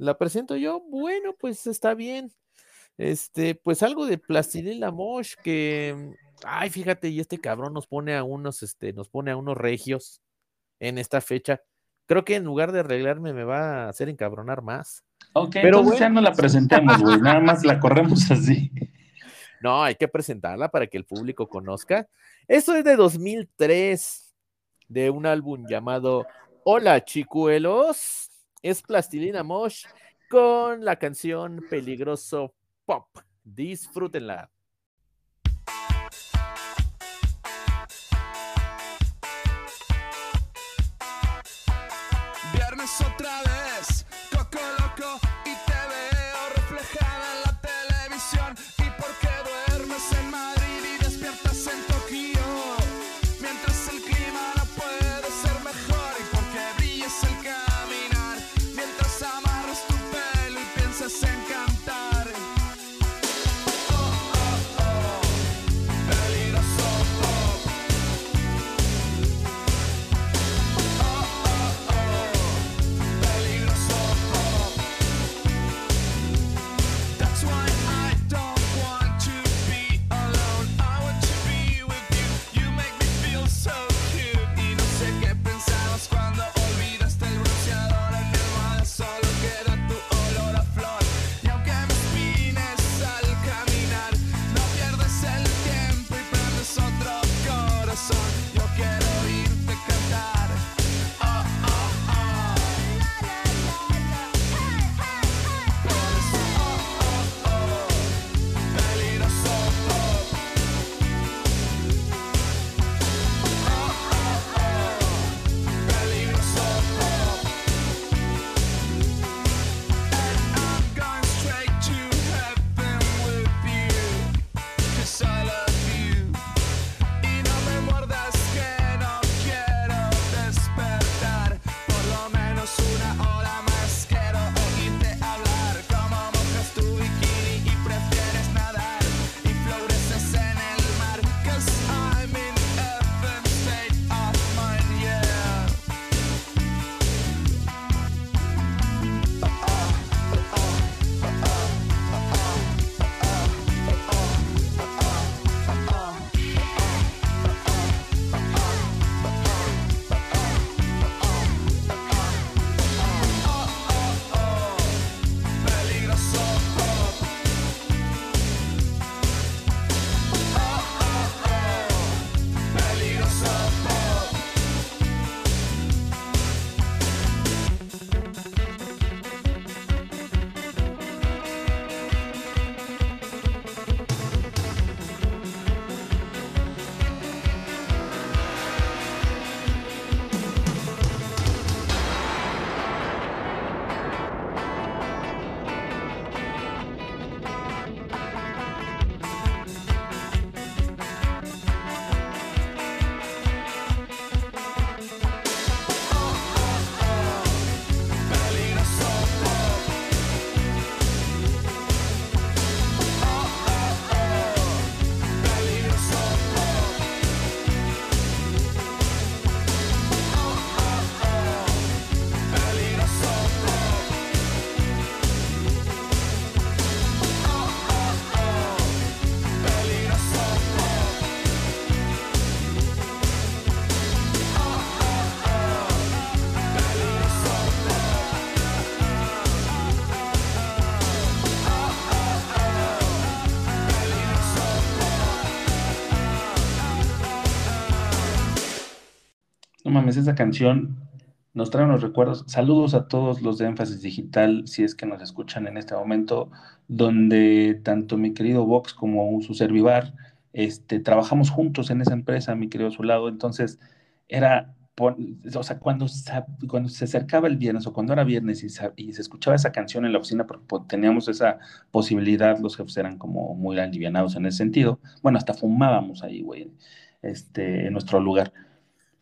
La presento yo, bueno, pues está bien. Este, pues algo de Plastilina Mosh que, ay, fíjate, y este cabrón nos pone a unos, este, nos pone a unos regios en esta fecha. Creo que en lugar de arreglarme me va a hacer encabronar más. Ok, pero entonces ya no la presentemos, güey, nada más la corremos así. No, hay que presentarla para que el público conozca. Esto es de 2003, de un álbum llamado Hola Chicuelos es Plastilina Mosh con la canción Peligroso Pop. Disfrútenla. Esa canción nos trae unos recuerdos. Saludos a todos los de Énfasis Digital, si es que nos escuchan en este momento, donde tanto mi querido Vox como su servivar, este, trabajamos juntos en esa empresa, mi querido lado Entonces, era, o sea, cuando, cuando se acercaba el viernes o cuando era viernes y se, se escuchaba esa canción en la oficina, porque teníamos esa posibilidad, los jefes eran como muy alivianados en ese sentido. Bueno, hasta fumábamos ahí, güey, este, en nuestro lugar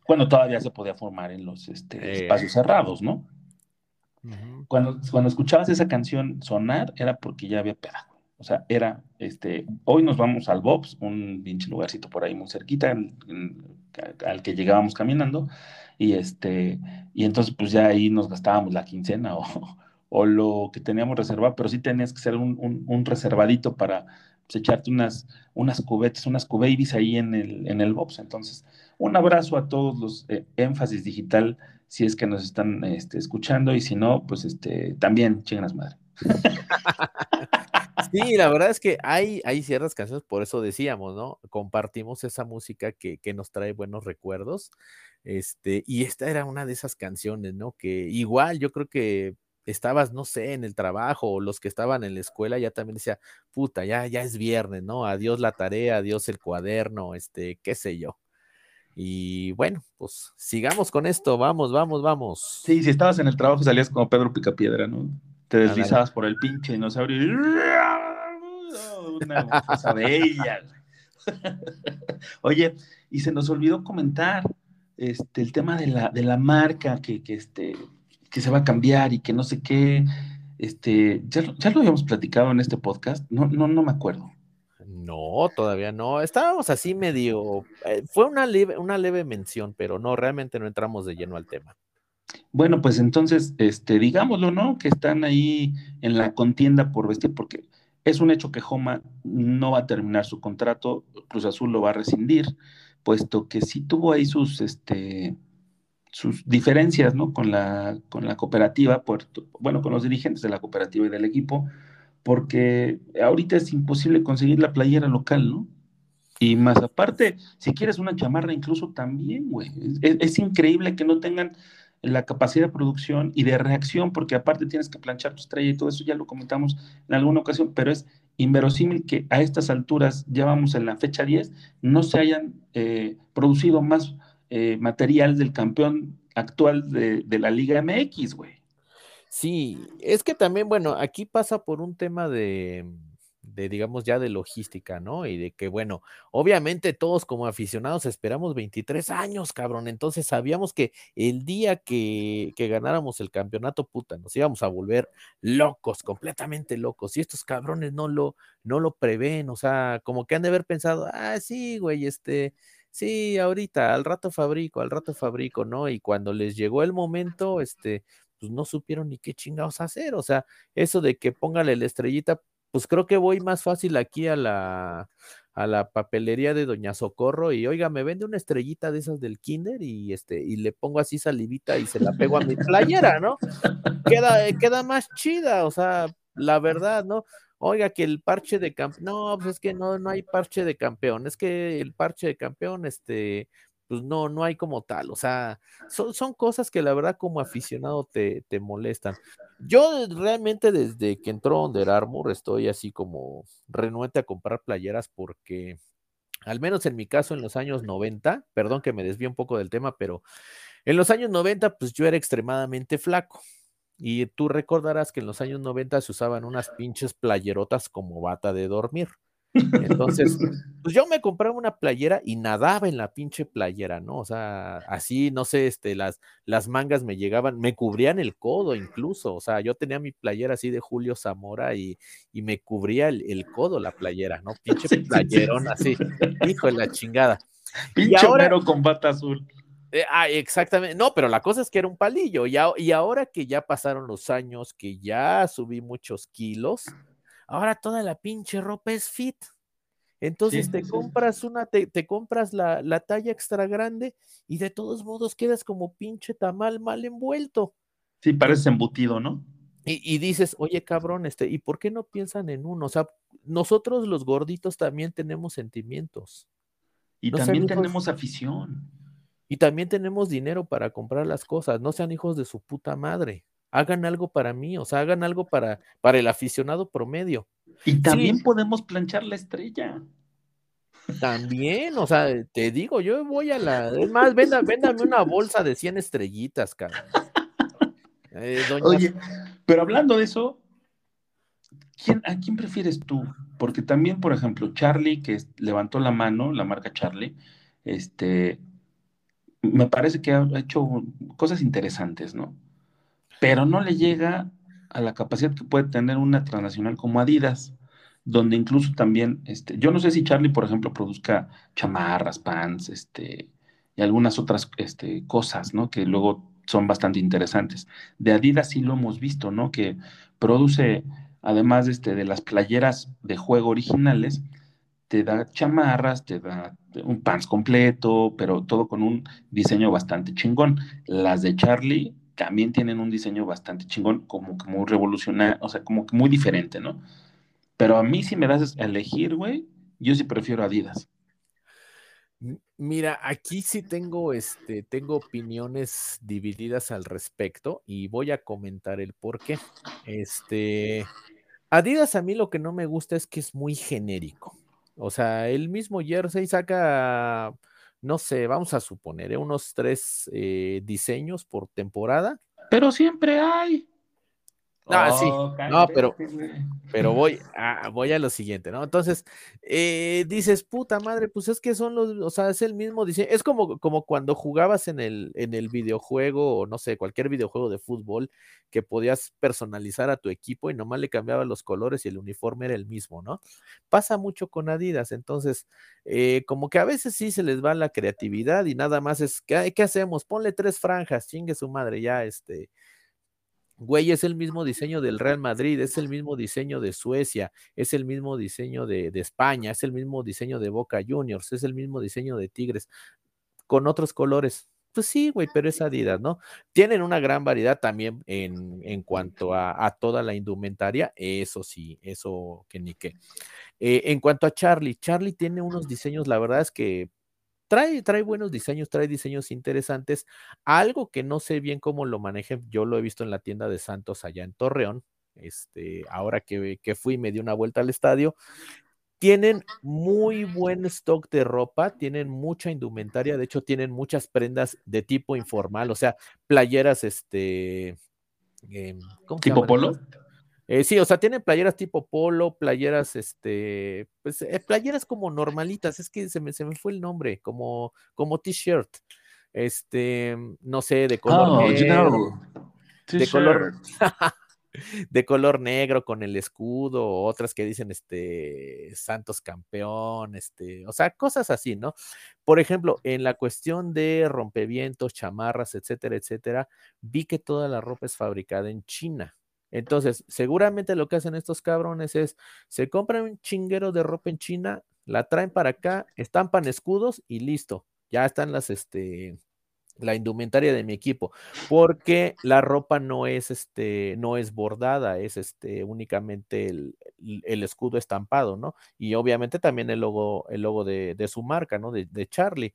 cuando todavía se podía formar en los este, eh. espacios cerrados, ¿no? cuando, cuando escuchabas esa canción sonar, era porque ya había pedazo. O sea, era, este, hoy nos vamos al Bobs, un pinche lugarcito por ahí muy cerquita, al que llegábamos caminando, y este, y entonces pues ya ahí nos gastábamos la quincena o, o lo que teníamos reservado, pero sí tenías que ser un, un reservadito para pues, echarte unas, unas cubetas, unas cubabies ahí en el, en el box. Entonces, un abrazo a todos los eh, énfasis digital, si es que nos están este, escuchando, y si no, pues este, también chingas madre. Sí, la verdad es que hay, hay ciertas canciones, por eso decíamos, ¿no? Compartimos esa música que, que nos trae buenos recuerdos. Este, y esta era una de esas canciones, ¿no? Que igual yo creo que estabas, no sé, en el trabajo o los que estaban en la escuela ya también decía, puta, ya, ya es viernes, ¿no? Adiós la tarea, adiós el cuaderno, este, qué sé yo. Y bueno, pues sigamos con esto, vamos, vamos, vamos. Sí, si estabas en el trabajo salías como Pedro Picapiedra, ¿no? Te deslizabas por el pinche dinosaurio y... Una cosa bella. Oye, y se nos olvidó comentar este, el tema de la, de la marca que, que, este, que se va a cambiar y que no sé qué. Este, ya, ya lo habíamos platicado en este podcast, no, no, no me acuerdo. No, todavía no. Estábamos así medio. Eh, fue una leve, una leve mención, pero no, realmente no entramos de lleno al tema. Bueno, pues entonces, este, digámoslo, ¿no? Que están ahí en la contienda por vestir, porque es un hecho que Joma no va a terminar su contrato, Cruz Azul lo va a rescindir, puesto que sí tuvo ahí sus, este, sus diferencias ¿no? con, la, con la cooperativa, bueno, con los dirigentes de la cooperativa y del equipo, porque ahorita es imposible conseguir la playera local, ¿no? Y más aparte, si quieres una chamarra incluso también, güey. Es, increíble que no tengan la capacidad de producción y de reacción, porque aparte tienes que planchar tu estrella y todo eso, ya lo comentamos en alguna ocasión, pero es inverosímil que a estas alturas, ya vamos en la fecha 10, no se hayan eh, producido más eh, material del campeón actual de, la Liga MX, güey. Sí, es que también, bueno, aquí pasa por un tema de, de, digamos, ya de logística, ¿no? Y de que, bueno, obviamente todos como aficionados esperamos 23 años, cabrón. Entonces sabíamos que el día que, que, ganáramos el campeonato, puta, nos íbamos a volver locos, completamente locos. Y estos cabrones no lo, no lo prevén, o sea, como que han de haber pensado, ah, sí, güey, este sí, ahorita, al rato fabrico, al rato fabrico, ¿no? Y cuando les llegó el momento, este, pues no supieron ni qué chingados hacer, o sea, eso de que póngale la estrellita, pues creo que voy más fácil aquí a la, a la papelería de Doña Socorro y oiga, me vende una estrellita de esas del kinder y este, y le pongo así salivita y se la pego a mi playera, ¿no? Queda, queda más chida, o sea, la verdad, ¿no? Oiga, que el parche de campeón, no, pues es que no, no hay parche de campeón, es que el parche de campeón, este, pues no, no hay como tal, o sea, son, son cosas que la verdad como aficionado te, te, molestan. Yo realmente desde que entró Under Armour estoy así como renuente a comprar playeras porque, al menos en mi caso en los años 90, perdón que me desvíe un poco del tema, pero en los años 90 pues yo era extremadamente flaco. Y tú recordarás que en los años 90 se usaban unas pinches playerotas como bata de dormir. Entonces, pues yo me compraba una playera y nadaba en la pinche playera, ¿no? O sea, así, no sé, este, las, las mangas me llegaban, me cubrían el codo incluso, o sea, yo tenía mi playera así de Julio Zamora y, y me cubría el, codo la playera, ¿no? Pinche playerón así, hijo de la chingada. Pinche ahora, con bata azul. Eh, ah, exactamente. No, pero la cosa es que era un palillo. Y, y ahora que ya pasaron los años, que ya subí muchos kilos, ahora toda la pinche ropa es fit. Entonces te compras una, te, compras la, la, talla extra grande y de todos modos quedas como pinche tamal mal envuelto. Sí, parece embutido, ¿no? Y, y, dices, oye cabrón, este, ¿y por qué no piensan en uno? O sea, nosotros los gorditos también tenemos sentimientos. Y también tenemos afición. Y también tenemos dinero para comprar las cosas. No sean hijos de su puta madre. Hagan algo para mí, o sea, hagan algo para, para el aficionado promedio. Y también podemos planchar la estrella. También, o sea, te digo, yo voy a la. Es más, véndame, véndame una bolsa de 100 estrellitas, cabrón. Eh, Oye, pero hablando de eso, ¿quién, ¿a quién prefieres tú? Porque también, por ejemplo, Charlie, que levantó la mano, la marca Charlie, este, me parece que ha hecho cosas interesantes, ¿no? Pero no le llega a la capacidad que puede tener una transnacional como Adidas, donde incluso también, este, yo no sé si Charlie, por ejemplo, produzca chamarras, pants, este, y algunas otras este, cosas, ¿no? Que luego son bastante interesantes. De Adidas sí lo hemos visto, ¿no? Que produce, además este, de las playeras de juego originales, te da chamarras, te da un pants completo, pero todo con un diseño bastante chingón. Las de Charlie también tienen un diseño bastante chingón, como que muy revolucionario, o sea, como que muy diferente, ¿no? Pero a mí si me das a elegir, güey, yo sí prefiero Adidas. Mira, aquí sí tengo, este, tengo opiniones divididas al respecto y voy a comentar el por qué. Este, Adidas a mí lo que no me gusta es que es muy genérico. O sea, el mismo jersey saca, no sé, vamos a suponer, ¿eh? unos tres eh, diseños por temporada. Pero siempre hay. Ah, sí. Oh, no, pero, pero voy a, voy a lo siguiente, ¿no? Entonces, eh, dices, puta madre, pues es que son los, o sea, es el mismo diseño. Es como, como cuando jugabas en el, en el videojuego, o no sé, cualquier videojuego de fútbol, que podías personalizar a tu equipo y nomás le cambiaban los colores y el uniforme era el mismo, ¿no? Pasa mucho con Adidas, entonces, eh, como que a veces sí se les va la creatividad y nada más es, ¿qué, ¿qué hacemos? Ponle tres franjas, chingue su madre, ya, este Güey, es el mismo diseño del Real Madrid, es el mismo diseño de Suecia, es el mismo diseño de, España, es el mismo diseño de Boca Juniors, es el mismo diseño de Tigres, con otros colores. Pues sí, güey, pero es Adidas, ¿no? Tienen una gran variedad también en, en cuanto a, toda la indumentaria, eso sí, eso que ni qué. Eh, en cuanto a Charlie, Charlie tiene unos diseños, la verdad es que trae, trae buenos diseños, trae diseños interesantes. Algo que no sé bien cómo lo manejen, yo lo he visto en la tienda de Santos allá en Torreón. Este, ahora que, que fui, me di una vuelta al estadio. Tienen muy buen stock de ropa, tienen mucha indumentaria, de hecho tienen muchas prendas de tipo informal, o sea, playeras, este, em, ¿cómo ¿Tipo polo? Eh, sí, o sea, tienen playeras tipo polo, playeras, este, pues, eh, playeras como normalitas, es que se me, se me fue el nombre, como, como t-shirt, este, no sé, de color oh, negro, de color, de color negro con el escudo, otras que dicen, este, Santos campeón, este, o sea, cosas así, ¿no? Por ejemplo, en la cuestión de rompevientos, chamarras, etcétera, etcétera, vi que toda la ropa es fabricada en China. Entonces, seguramente lo que hacen estos cabrones es, se compran un chinguero de ropa en China, la traen para acá, estampan escudos y listo. Ya están las, este, la indumentaria de mi equipo, porque la ropa no es, este, no es bordada, es, este, únicamente el, escudo estampado, ¿no? Y obviamente también el logo, el logo de, su marca, ¿no? De, de Charlie.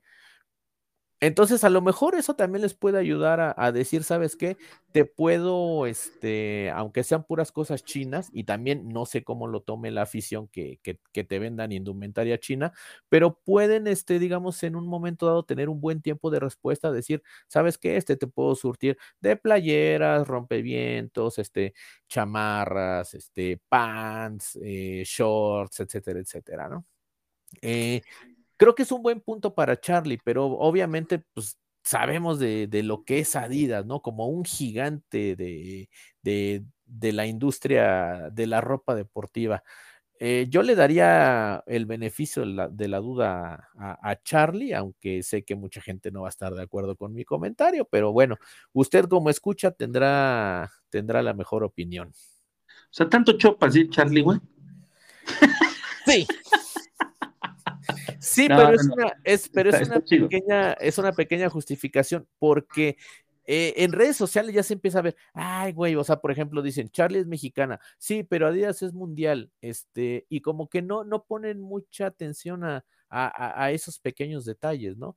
Entonces, a lo mejor eso también les puede ayudar a, decir, ¿sabes qué? Te puedo, este, aunque sean puras cosas chinas, y también no sé cómo lo tome la afición que, que, te vendan indumentaria china, pero pueden, este, digamos, en un momento dado tener un buen tiempo de respuesta, decir, ¿sabes qué? Este te puedo surtir de playeras, rompevientos, este, chamarras, este, pants, eh, shorts, etcétera, etcétera, ¿no? Eh, creo que es un buen punto para Charlie, pero obviamente, pues sabemos de, lo que es Adidas, ¿no? Como un gigante de, de, la industria de la ropa deportiva. Eh, yo le daría el beneficio de la, duda a, Charlie, aunque sé que mucha gente no va a estar de acuerdo con mi comentario, pero bueno, usted como escucha tendrá, tendrá la mejor opinión. O sea, tanto chopas, ¿sí, Charlie, güey? Sí, Sí, pero, es, Una, es, pero es, una pequeña, es una pequeña justificación porque eh, en redes sociales ya se empieza a ver, ay, güey, o sea, por ejemplo, dicen, Charlie es mexicana, sí, pero Adidas es mundial, este, y como que no, no ponen mucha atención a, a, a esos pequeños detalles, ¿no?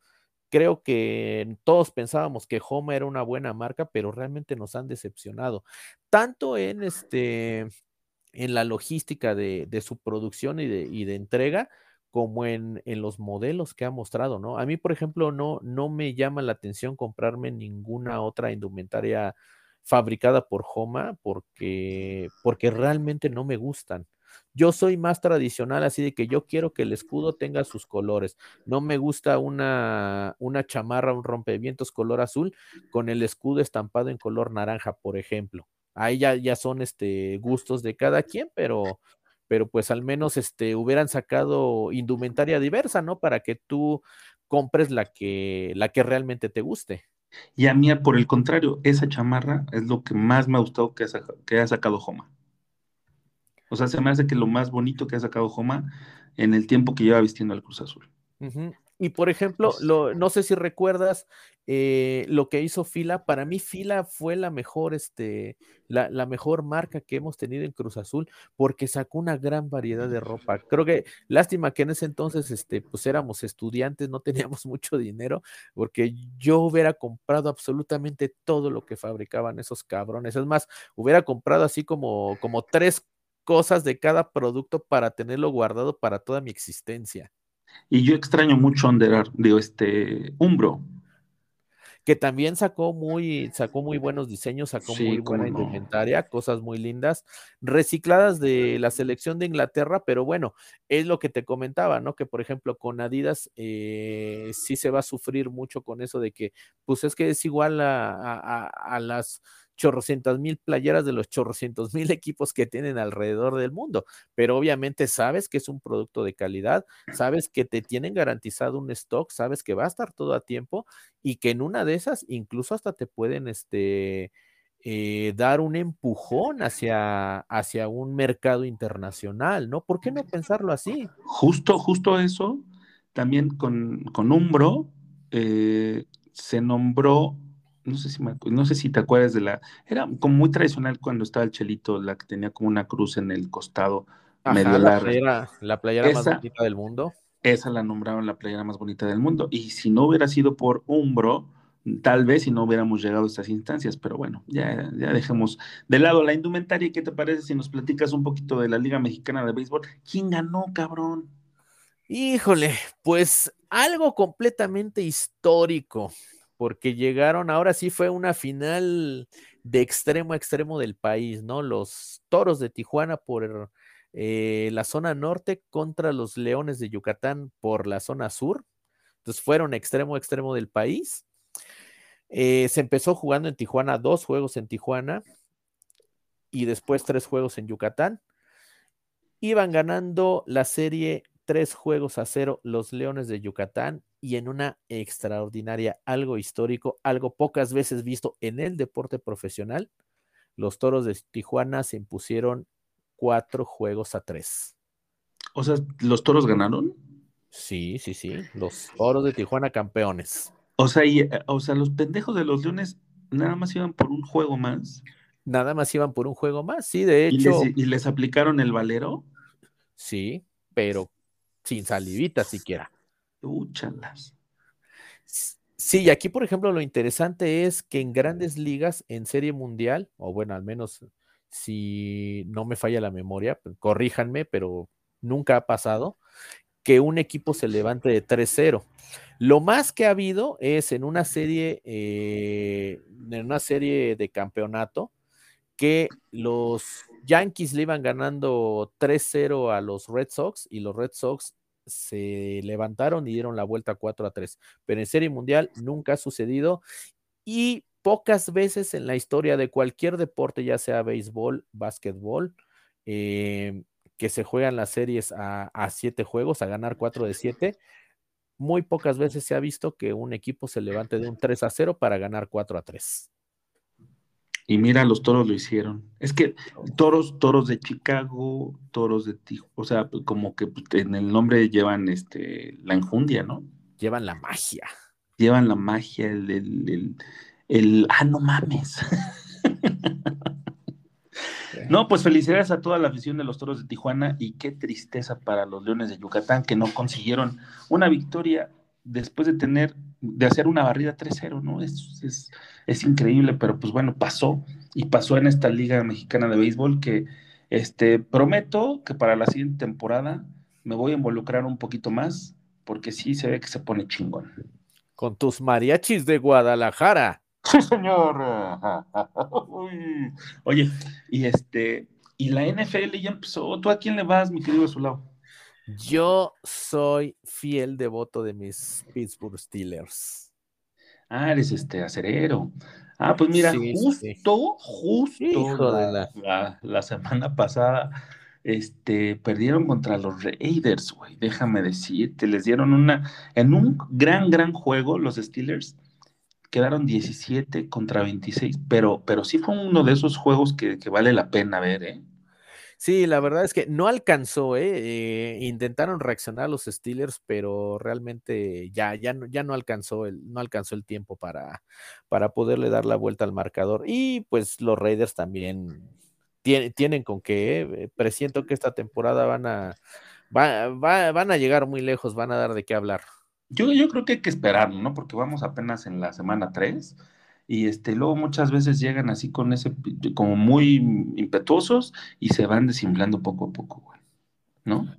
creo que todos pensábamos que Homa era una buena marca, pero realmente nos han decepcionado, tanto en este en la logística de, su producción y de, y de entrega, como en, en, los modelos que ha mostrado, ¿no? A mí, por ejemplo, no, no me llama la atención comprarme ninguna otra indumentaria fabricada por Homa porque, porque realmente no me gustan. Yo soy más tradicional, así de que yo quiero que el escudo tenga sus colores. No me gusta una, una chamarra, un rompevientos color azul con el escudo estampado en color naranja, por ejemplo. Ahí ya, ya son este, gustos de cada quien, pero, pero pues al menos este, hubieran sacado indumentaria diversa, ¿no? Para que tú compres la que, la que realmente te guste. Y a mí, por el contrario, esa chamarra es lo que más me ha gustado que ha, sacado, que ha sacado Joma. O sea, se me hace que lo más bonito que ha sacado Joma en el tiempo que lleva vistiendo al Cruz Azul. Y por ejemplo, lo, no sé si recuerdas eh, lo que hizo Fila. Para mí, Fila fue la mejor, este, la, la, mejor marca que hemos tenido en Cruz Azul, porque sacó una gran variedad de ropa. Creo que lástima que en ese entonces, este, pues éramos estudiantes, no teníamos mucho dinero, porque yo hubiera comprado absolutamente todo lo que fabricaban esos cabrones. Es más, hubiera comprado así como, como tres cosas de cada producto para tenerlo guardado para toda mi existencia. Y yo extraño mucho Under digo, este, Umbro. Que también sacó muy, sacó muy buenos diseños, sacó muy buena no. indumentaria, cosas muy lindas, recicladas de la selección de Inglaterra, pero bueno, es lo que te comentaba, ¿no? Que por ejemplo con Adidas eh, sí se va a sufrir mucho con eso de que, pues es que es igual a, a, a las chorrocientas mil playeras de los chorrocientos mil equipos que tienen alrededor del mundo, pero obviamente sabes que es un producto de calidad, sabes que te tienen garantizado un stock, sabes que va a estar todo a tiempo y que en una de esas incluso hasta te pueden este, eh, dar un empujón hacia, hacia un mercado internacional, ¿no? ¿Por qué no pensarlo así? Justo, justo eso, también con, con Umbro, eh, se nombró no sé si me, no sé si te acuerdas de la, era como muy tradicional cuando estaba el chelito, la que tenía como una cruz en el costado Ajá, medio la playera, la playera esa, más bonita del mundo. Esa la nombraron la playera más bonita del mundo. Y si no hubiera sido por Umbro, tal vez si no hubiéramos llegado a estas instancias, pero bueno, ya, ya dejemos de lado la indumentaria. ¿Qué te parece si nos platicas un poquito de la Liga Mexicana de Béisbol? ¿Quién ganó, cabrón? Híjole, pues algo completamente histórico porque llegaron, ahora sí fue una final de extremo a extremo del país, ¿no? Los toros de Tijuana por eh, la zona norte contra los leones de Yucatán por la zona sur. Entonces fueron extremo a extremo del país. Eh, se empezó jugando en Tijuana, dos juegos en Tijuana y después tres juegos en Yucatán. Iban ganando la serie tres juegos a cero los Leones de Yucatán y en una extraordinaria, algo histórico, algo pocas veces visto en el deporte profesional, los Toros de Tijuana se impusieron cuatro juegos a tres. O sea, ¿los Toros ganaron? Sí, sí, sí, los Toros de Tijuana campeones. O sea, y, o sea, los pendejos de los Leones nada más iban por un juego más. Nada más iban por un juego más, sí, de hecho. ¿Y les, y les aplicaron el valero? Sí, pero sin salivita siquiera. Úchalas. Sí, y aquí, por ejemplo, lo interesante es que en grandes ligas, en serie mundial, o bueno, al menos si no me falla la memoria, pues, corríjanme, pero nunca ha pasado que un equipo se levante de 3-0. Lo más que ha habido es en una serie, eh, en una serie de campeonato, que los Yankees le iban ganando 3-0 a los Red Sox y los Red Sox se levantaron y dieron la vuelta 4 a 3. Pero en Serie Mundial nunca ha sucedido y pocas veces en la historia de cualquier deporte, ya sea béisbol, básquetbol, eh, que se juegan las series a, a siete juegos, a ganar 4 de 7, muy pocas veces se ha visto que un equipo se levante de un 3 a 0 para ganar 4 a 3. Y mira, los toros lo hicieron. Es que toros, toros de Chicago, toros de Tijuana, o sea, pues, como que pues, en el nombre llevan este la enjundia, ¿no? Llevan la magia. Llevan la magia, el, el, el, el ah, no mames. no, pues felicidades a toda la afición de los toros de Tijuana y qué tristeza para los leones de Yucatán que no consiguieron una victoria después de tener de hacer una barrida 3-0, ¿no? Es, es, es, increíble, pero pues bueno, pasó y pasó en esta Liga Mexicana de Béisbol que este, prometo que para la siguiente temporada me voy a involucrar un poquito más porque sí se ve que se pone chingón. Con tus mariachis de Guadalajara. Sí, señor. Oye, y este, y la NFL ya empezó. ¿Tú a quién le vas, mi querido Zulao? Yo soy fiel devoto de mis Pittsburgh Steelers. Ah, eres este acerero. Ah, pues mira, sí, justo, sí. justo la, la, la, semana pasada este, perdieron contra los Raiders, güey. Déjame decirte, les dieron una, en un gran, gran juego, los Steelers quedaron 17 contra 26, pero, pero sí fue uno de esos juegos que, que vale la pena ver, ¿eh? Sí, la verdad es que no alcanzó, ¿eh? ¿eh? intentaron reaccionar los Steelers, pero realmente ya, ya, no, ya no alcanzó el, no alcanzó el tiempo para, para poderle dar la vuelta al marcador. Y pues los Raiders también tienen, tienen con que, ¿eh? presiento que esta temporada van a, va, van a llegar muy lejos, van a dar de qué hablar. Yo, yo creo que hay que esperar, ¿no? Porque vamos apenas en la semana 3 y este, luego muchas veces llegan así con ese, como muy impetuosos y se van desinflando poco a poco, güey, ¿no?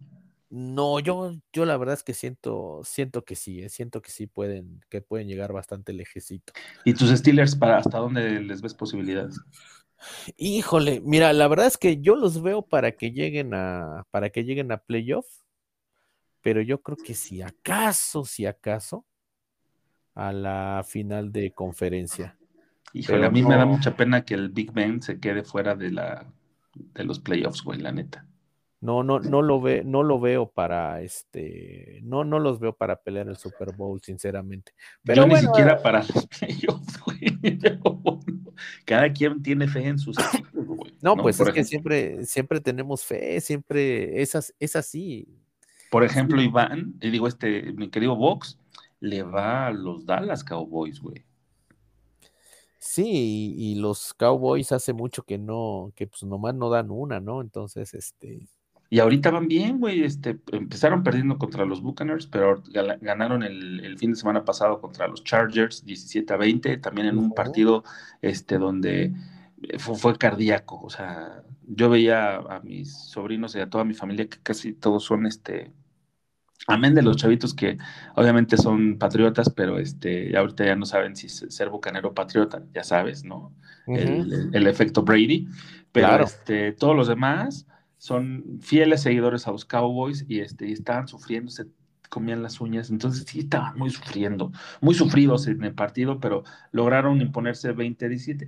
No, yo, yo la verdad es que siento, siento que sí, ¿eh? siento que sí pueden, que pueden llegar bastante lejecito. ¿Y tus Steelers para hasta dónde les ves posibilidades? Híjole, mira, la verdad es que yo los veo para que lleguen a, para que lleguen a playoff, pero yo creo que si acaso, si acaso, a la final de conferencia. Híjole, a mí no... me da mucha pena que el Big Ben se quede fuera de la de los playoffs, güey, la neta. No, no, no lo ve, no lo veo para este, no, no los veo para pelear el Super Bowl, sinceramente. Pero Yo bueno, ni siquiera eh... para los playoffs, güey. Cada quien tiene fe en sus equipos, güey. No, no, pues es ejemplo. que siempre, siempre tenemos fe, siempre es, es así. Por ejemplo, Iván, y digo, este, mi querido Vox, le va a los Dallas Cowboys, güey. Sí, y, y, los Cowboys hace mucho que no, que pues nomás no dan una, ¿no? Entonces, este. Y ahorita van bien, güey. Este, empezaron perdiendo contra los Buccaneers, pero ganaron el, el, fin de semana pasado contra los Chargers, 17 a 20, también en un partido este, donde fue, fue, cardíaco. O sea, yo veía a mis sobrinos y a toda mi familia que casi todos son este, amén de los chavitos que obviamente son patriotas, pero este, ahorita ya no saben si ser bucanero o patriota, ya sabes, ¿no? Uh -huh. el, el, efecto Brady, pero claro. este, todos los demás son fieles seguidores a los Cowboys y, este, y estaban sufriendo, se comían las uñas, entonces sí estaban muy sufriendo, muy sufridos en el partido, pero lograron imponerse 20-17.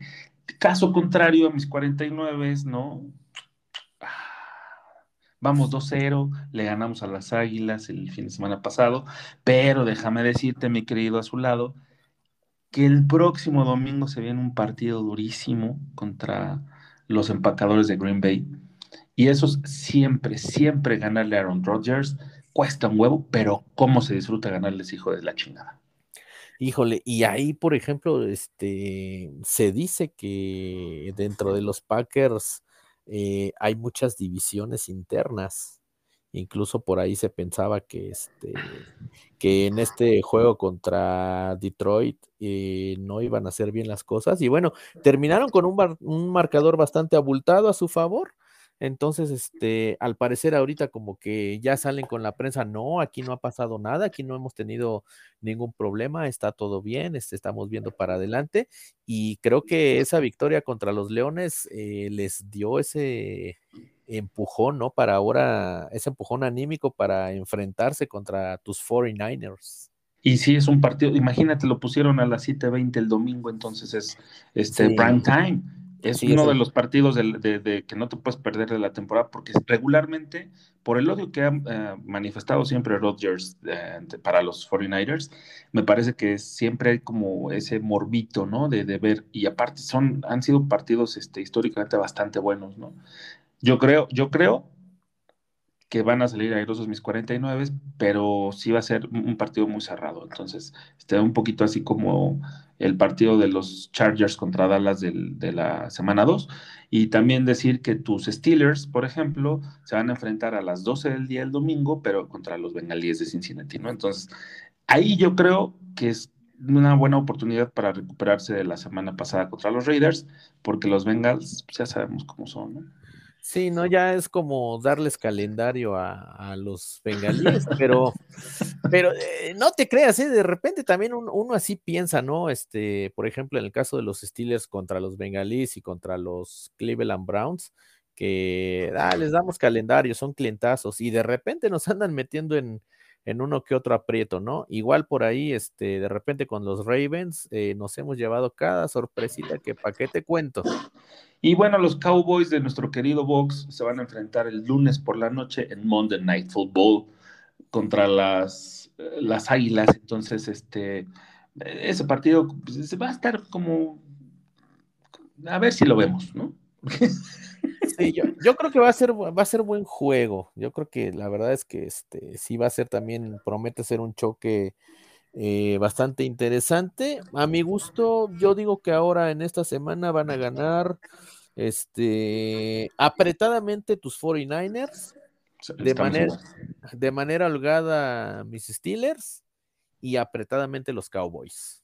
Caso contrario a mis 49, ¿no? Vamos 2-0, le ganamos a las Águilas el fin de semana pasado, pero déjame decirte, mi querido a su lado, que el próximo domingo se viene un partido durísimo contra los empacadores de Green Bay. Y eso siempre, siempre ganarle a Aaron Rodgers cuesta un huevo, pero cómo se disfruta ganarles hijo de la chingada. Híjole, y ahí, por ejemplo, este se dice que dentro de los Packers eh, hay muchas divisiones internas. Incluso por ahí se pensaba que, este, que en este juego contra Detroit eh, no iban a hacer bien las cosas. Y bueno, terminaron con un, un marcador bastante abultado a su favor. Entonces, este, al parecer ahorita como que ya salen con la prensa, no, aquí no ha pasado nada, aquí no hemos tenido ningún problema, está todo bien, este, estamos viendo para adelante y creo que esa victoria contra los Leones eh, les dio ese empujón, ¿no? Para ahora, ese empujón anímico para enfrentarse contra tus 49ers. Y sí, es un partido, imagínate, lo pusieron a las 7.20 el domingo, entonces es este sí. prime time es sí, uno de los partidos de, de, de, que no te puedes perder de la temporada porque regularmente, por el odio que ha uh, manifestado siempre Rodgers uh, para los 49ers, me parece que siempre hay como ese morbito, ¿no? De, de, ver, y aparte son, han sido partidos este, históricamente bastante buenos, ¿no? Yo creo, yo creo que van a salir airosos mis 49, pero sí va a ser un partido muy cerrado. Entonces, este, un poquito así como el partido de los Chargers contra Dallas del, de la semana 2. Y también decir que tus Steelers, por ejemplo, se van a enfrentar a las 12 del día el domingo, pero contra los Bengalíes de Cincinnati, ¿no? Entonces, ahí yo creo que es una buena oportunidad para recuperarse de la semana pasada contra los Raiders, porque los Bengals pues, ya sabemos cómo son, ¿no? Sí, no, ya es como darles calendario a, a los bengalíes, pero, pero eh, no te creas, ¿eh? de repente también un- uno así piensa, ¿no? Este, por ejemplo, en el caso de los Steelers contra los bengalíes y contra los Cleveland Browns, que ah, les damos calendario, son clientazos, y de repente nos andan metiendo en, en uno que otro aprieto, ¿no? Igual por ahí, este, de repente con los Ravens, eh, nos hemos llevado cada sorpresita que pa' qué te cuento. Y bueno, los Cowboys de nuestro querido Box se van a enfrentar el lunes por la noche en Monday Night Football contra las, eh, las Águilas. Entonces, este, ese partido pues, se va a estar como, a ver si lo vemos, ¿no? Sí, yo, yo creo que va a ser, va a ser buen juego. Yo creo que la verdad es que este sí va a ser también, promete ser un choque eh, bastante interesante. A mi gusto, yo digo que ahora en esta semana van a ganar este apretadamente tus 49ers, de Estamos manera, igual. de manera holgada mis Steelers y apretadamente los Cowboys.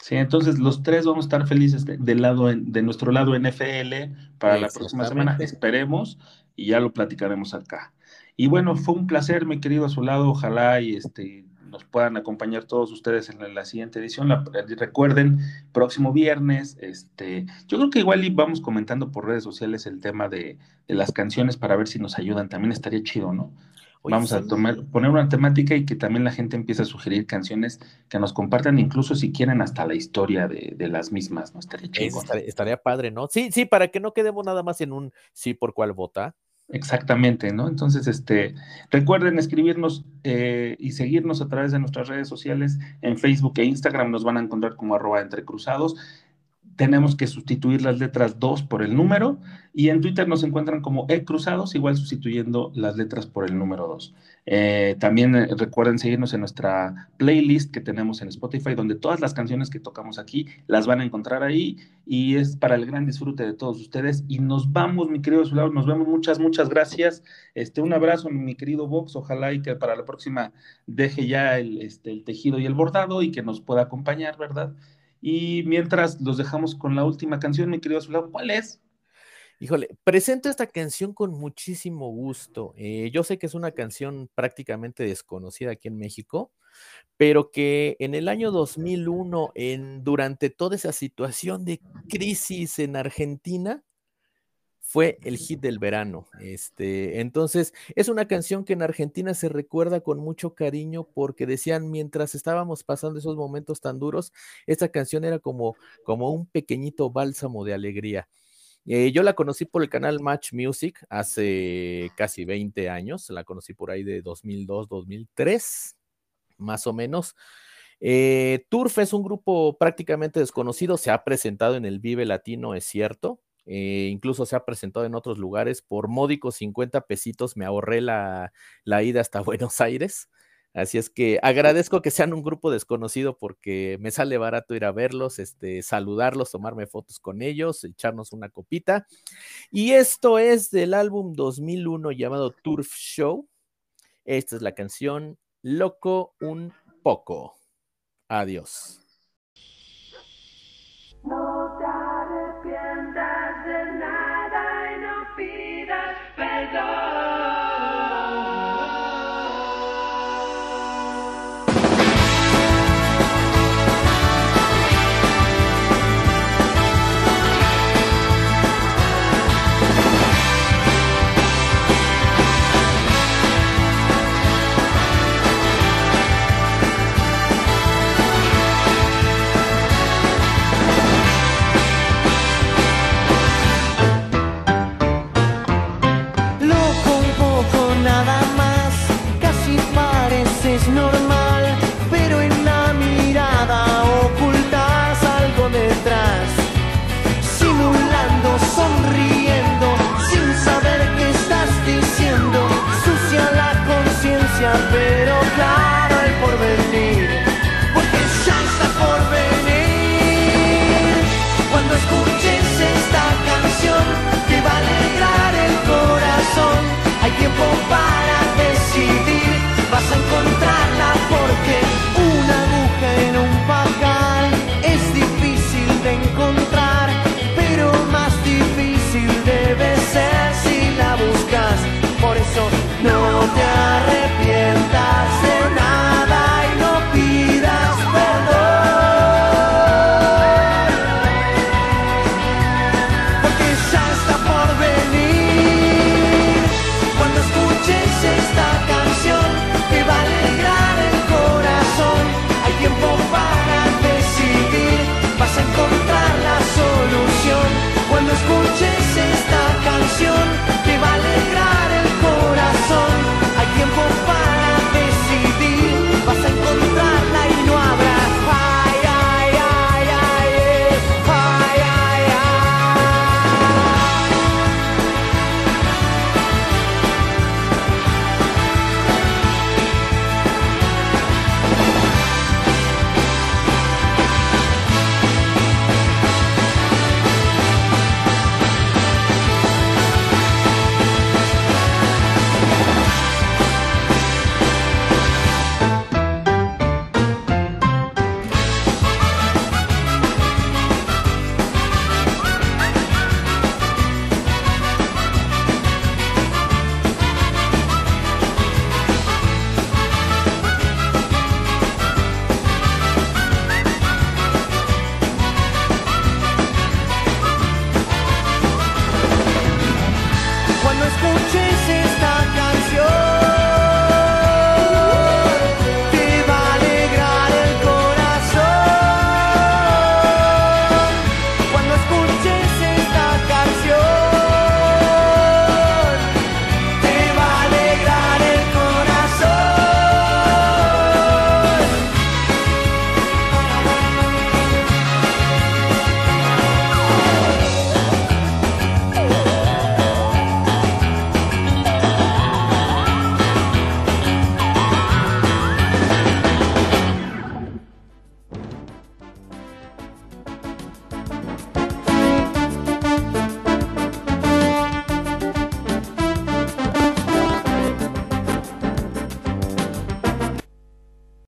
Sí, entonces los tres vamos a estar felices de, lado en- de nuestro lado NFL para la próxima semana, esperemos, y ya lo platicaremos acá. Y bueno, fue un placer, mi querido a su lado, ojalá y este nos puedan acompañar todos ustedes en la, la siguiente edición. La- recuerden, próximo viernes, este, yo creo que igual y vamos comentando por redes sociales el tema de, de las canciones para ver si nos ayudan, también estaría chido, ¿no? Oye, Vamos a tomar, poner una temática y que también la gente empiece a sugerir canciones que nos compartan, incluso si quieren hasta la historia de, de las mismas, ¿no? Estaría Eso chido. estaría, estaría padre, ¿no? Sí, sí, para que no quedemos nada más en un sí por cuál vota. Exactamente, ¿no? Entonces, este, recuerden escribirnos eh, y seguirnos a través de nuestras redes sociales en Facebook e Instagram, nos van a encontrar como arroba entrecruzados. Tenemos que sustituir las letras 2 por el número y en Twitter nos encuentran como e-cruzados, igual sustituyendo las letras por el número 2. Eh, también eh, recuerden seguirnos en nuestra playlist que tenemos en Spotify, donde todas las canciones que tocamos aquí las van a encontrar ahí y es para el gran disfrute de todos ustedes. Y nos vamos, mi querido Zulao, nos vemos. Muchas, muchas gracias. Este, un abrazo, mi querido Vox. Ojalá y que para la próxima deje ya el, este, el tejido y el bordado y que nos pueda acompañar, ¿verdad? Y mientras los dejamos con la última canción, mi querido Zulao, ¿cuál es? Híjole, presento esta canción con muchísimo gusto. Eh, yo sé que es una canción prácticamente desconocida aquí en México, pero que en el año 2001, en, durante toda esa situación de crisis en Argentina, fue el hit del verano. Este, entonces, es una canción que en Argentina se recuerda con mucho cariño porque decían, mientras estábamos pasando esos momentos tan duros, esta canción era como, como un pequeñito bálsamo de alegría. Eh, yo la conocí por el canal Match Music hace casi 20 años, la conocí por ahí de 2002, 2003, más o menos. Eh, Turf es un grupo prácticamente desconocido, se ha presentado en el Vive Latino, es cierto, eh, incluso se ha presentado en otros lugares, por módicos 50 pesitos me ahorré la, la ida hasta Buenos Aires. Así es que agradezco que sean un grupo desconocido porque me sale barato ir a verlos, este, saludarlos, tomarme fotos con ellos, echarnos una copita. Y esto es del álbum 2001 llamado Turf Show. Esta es la canción Loco un poco. Adiós. Yeah.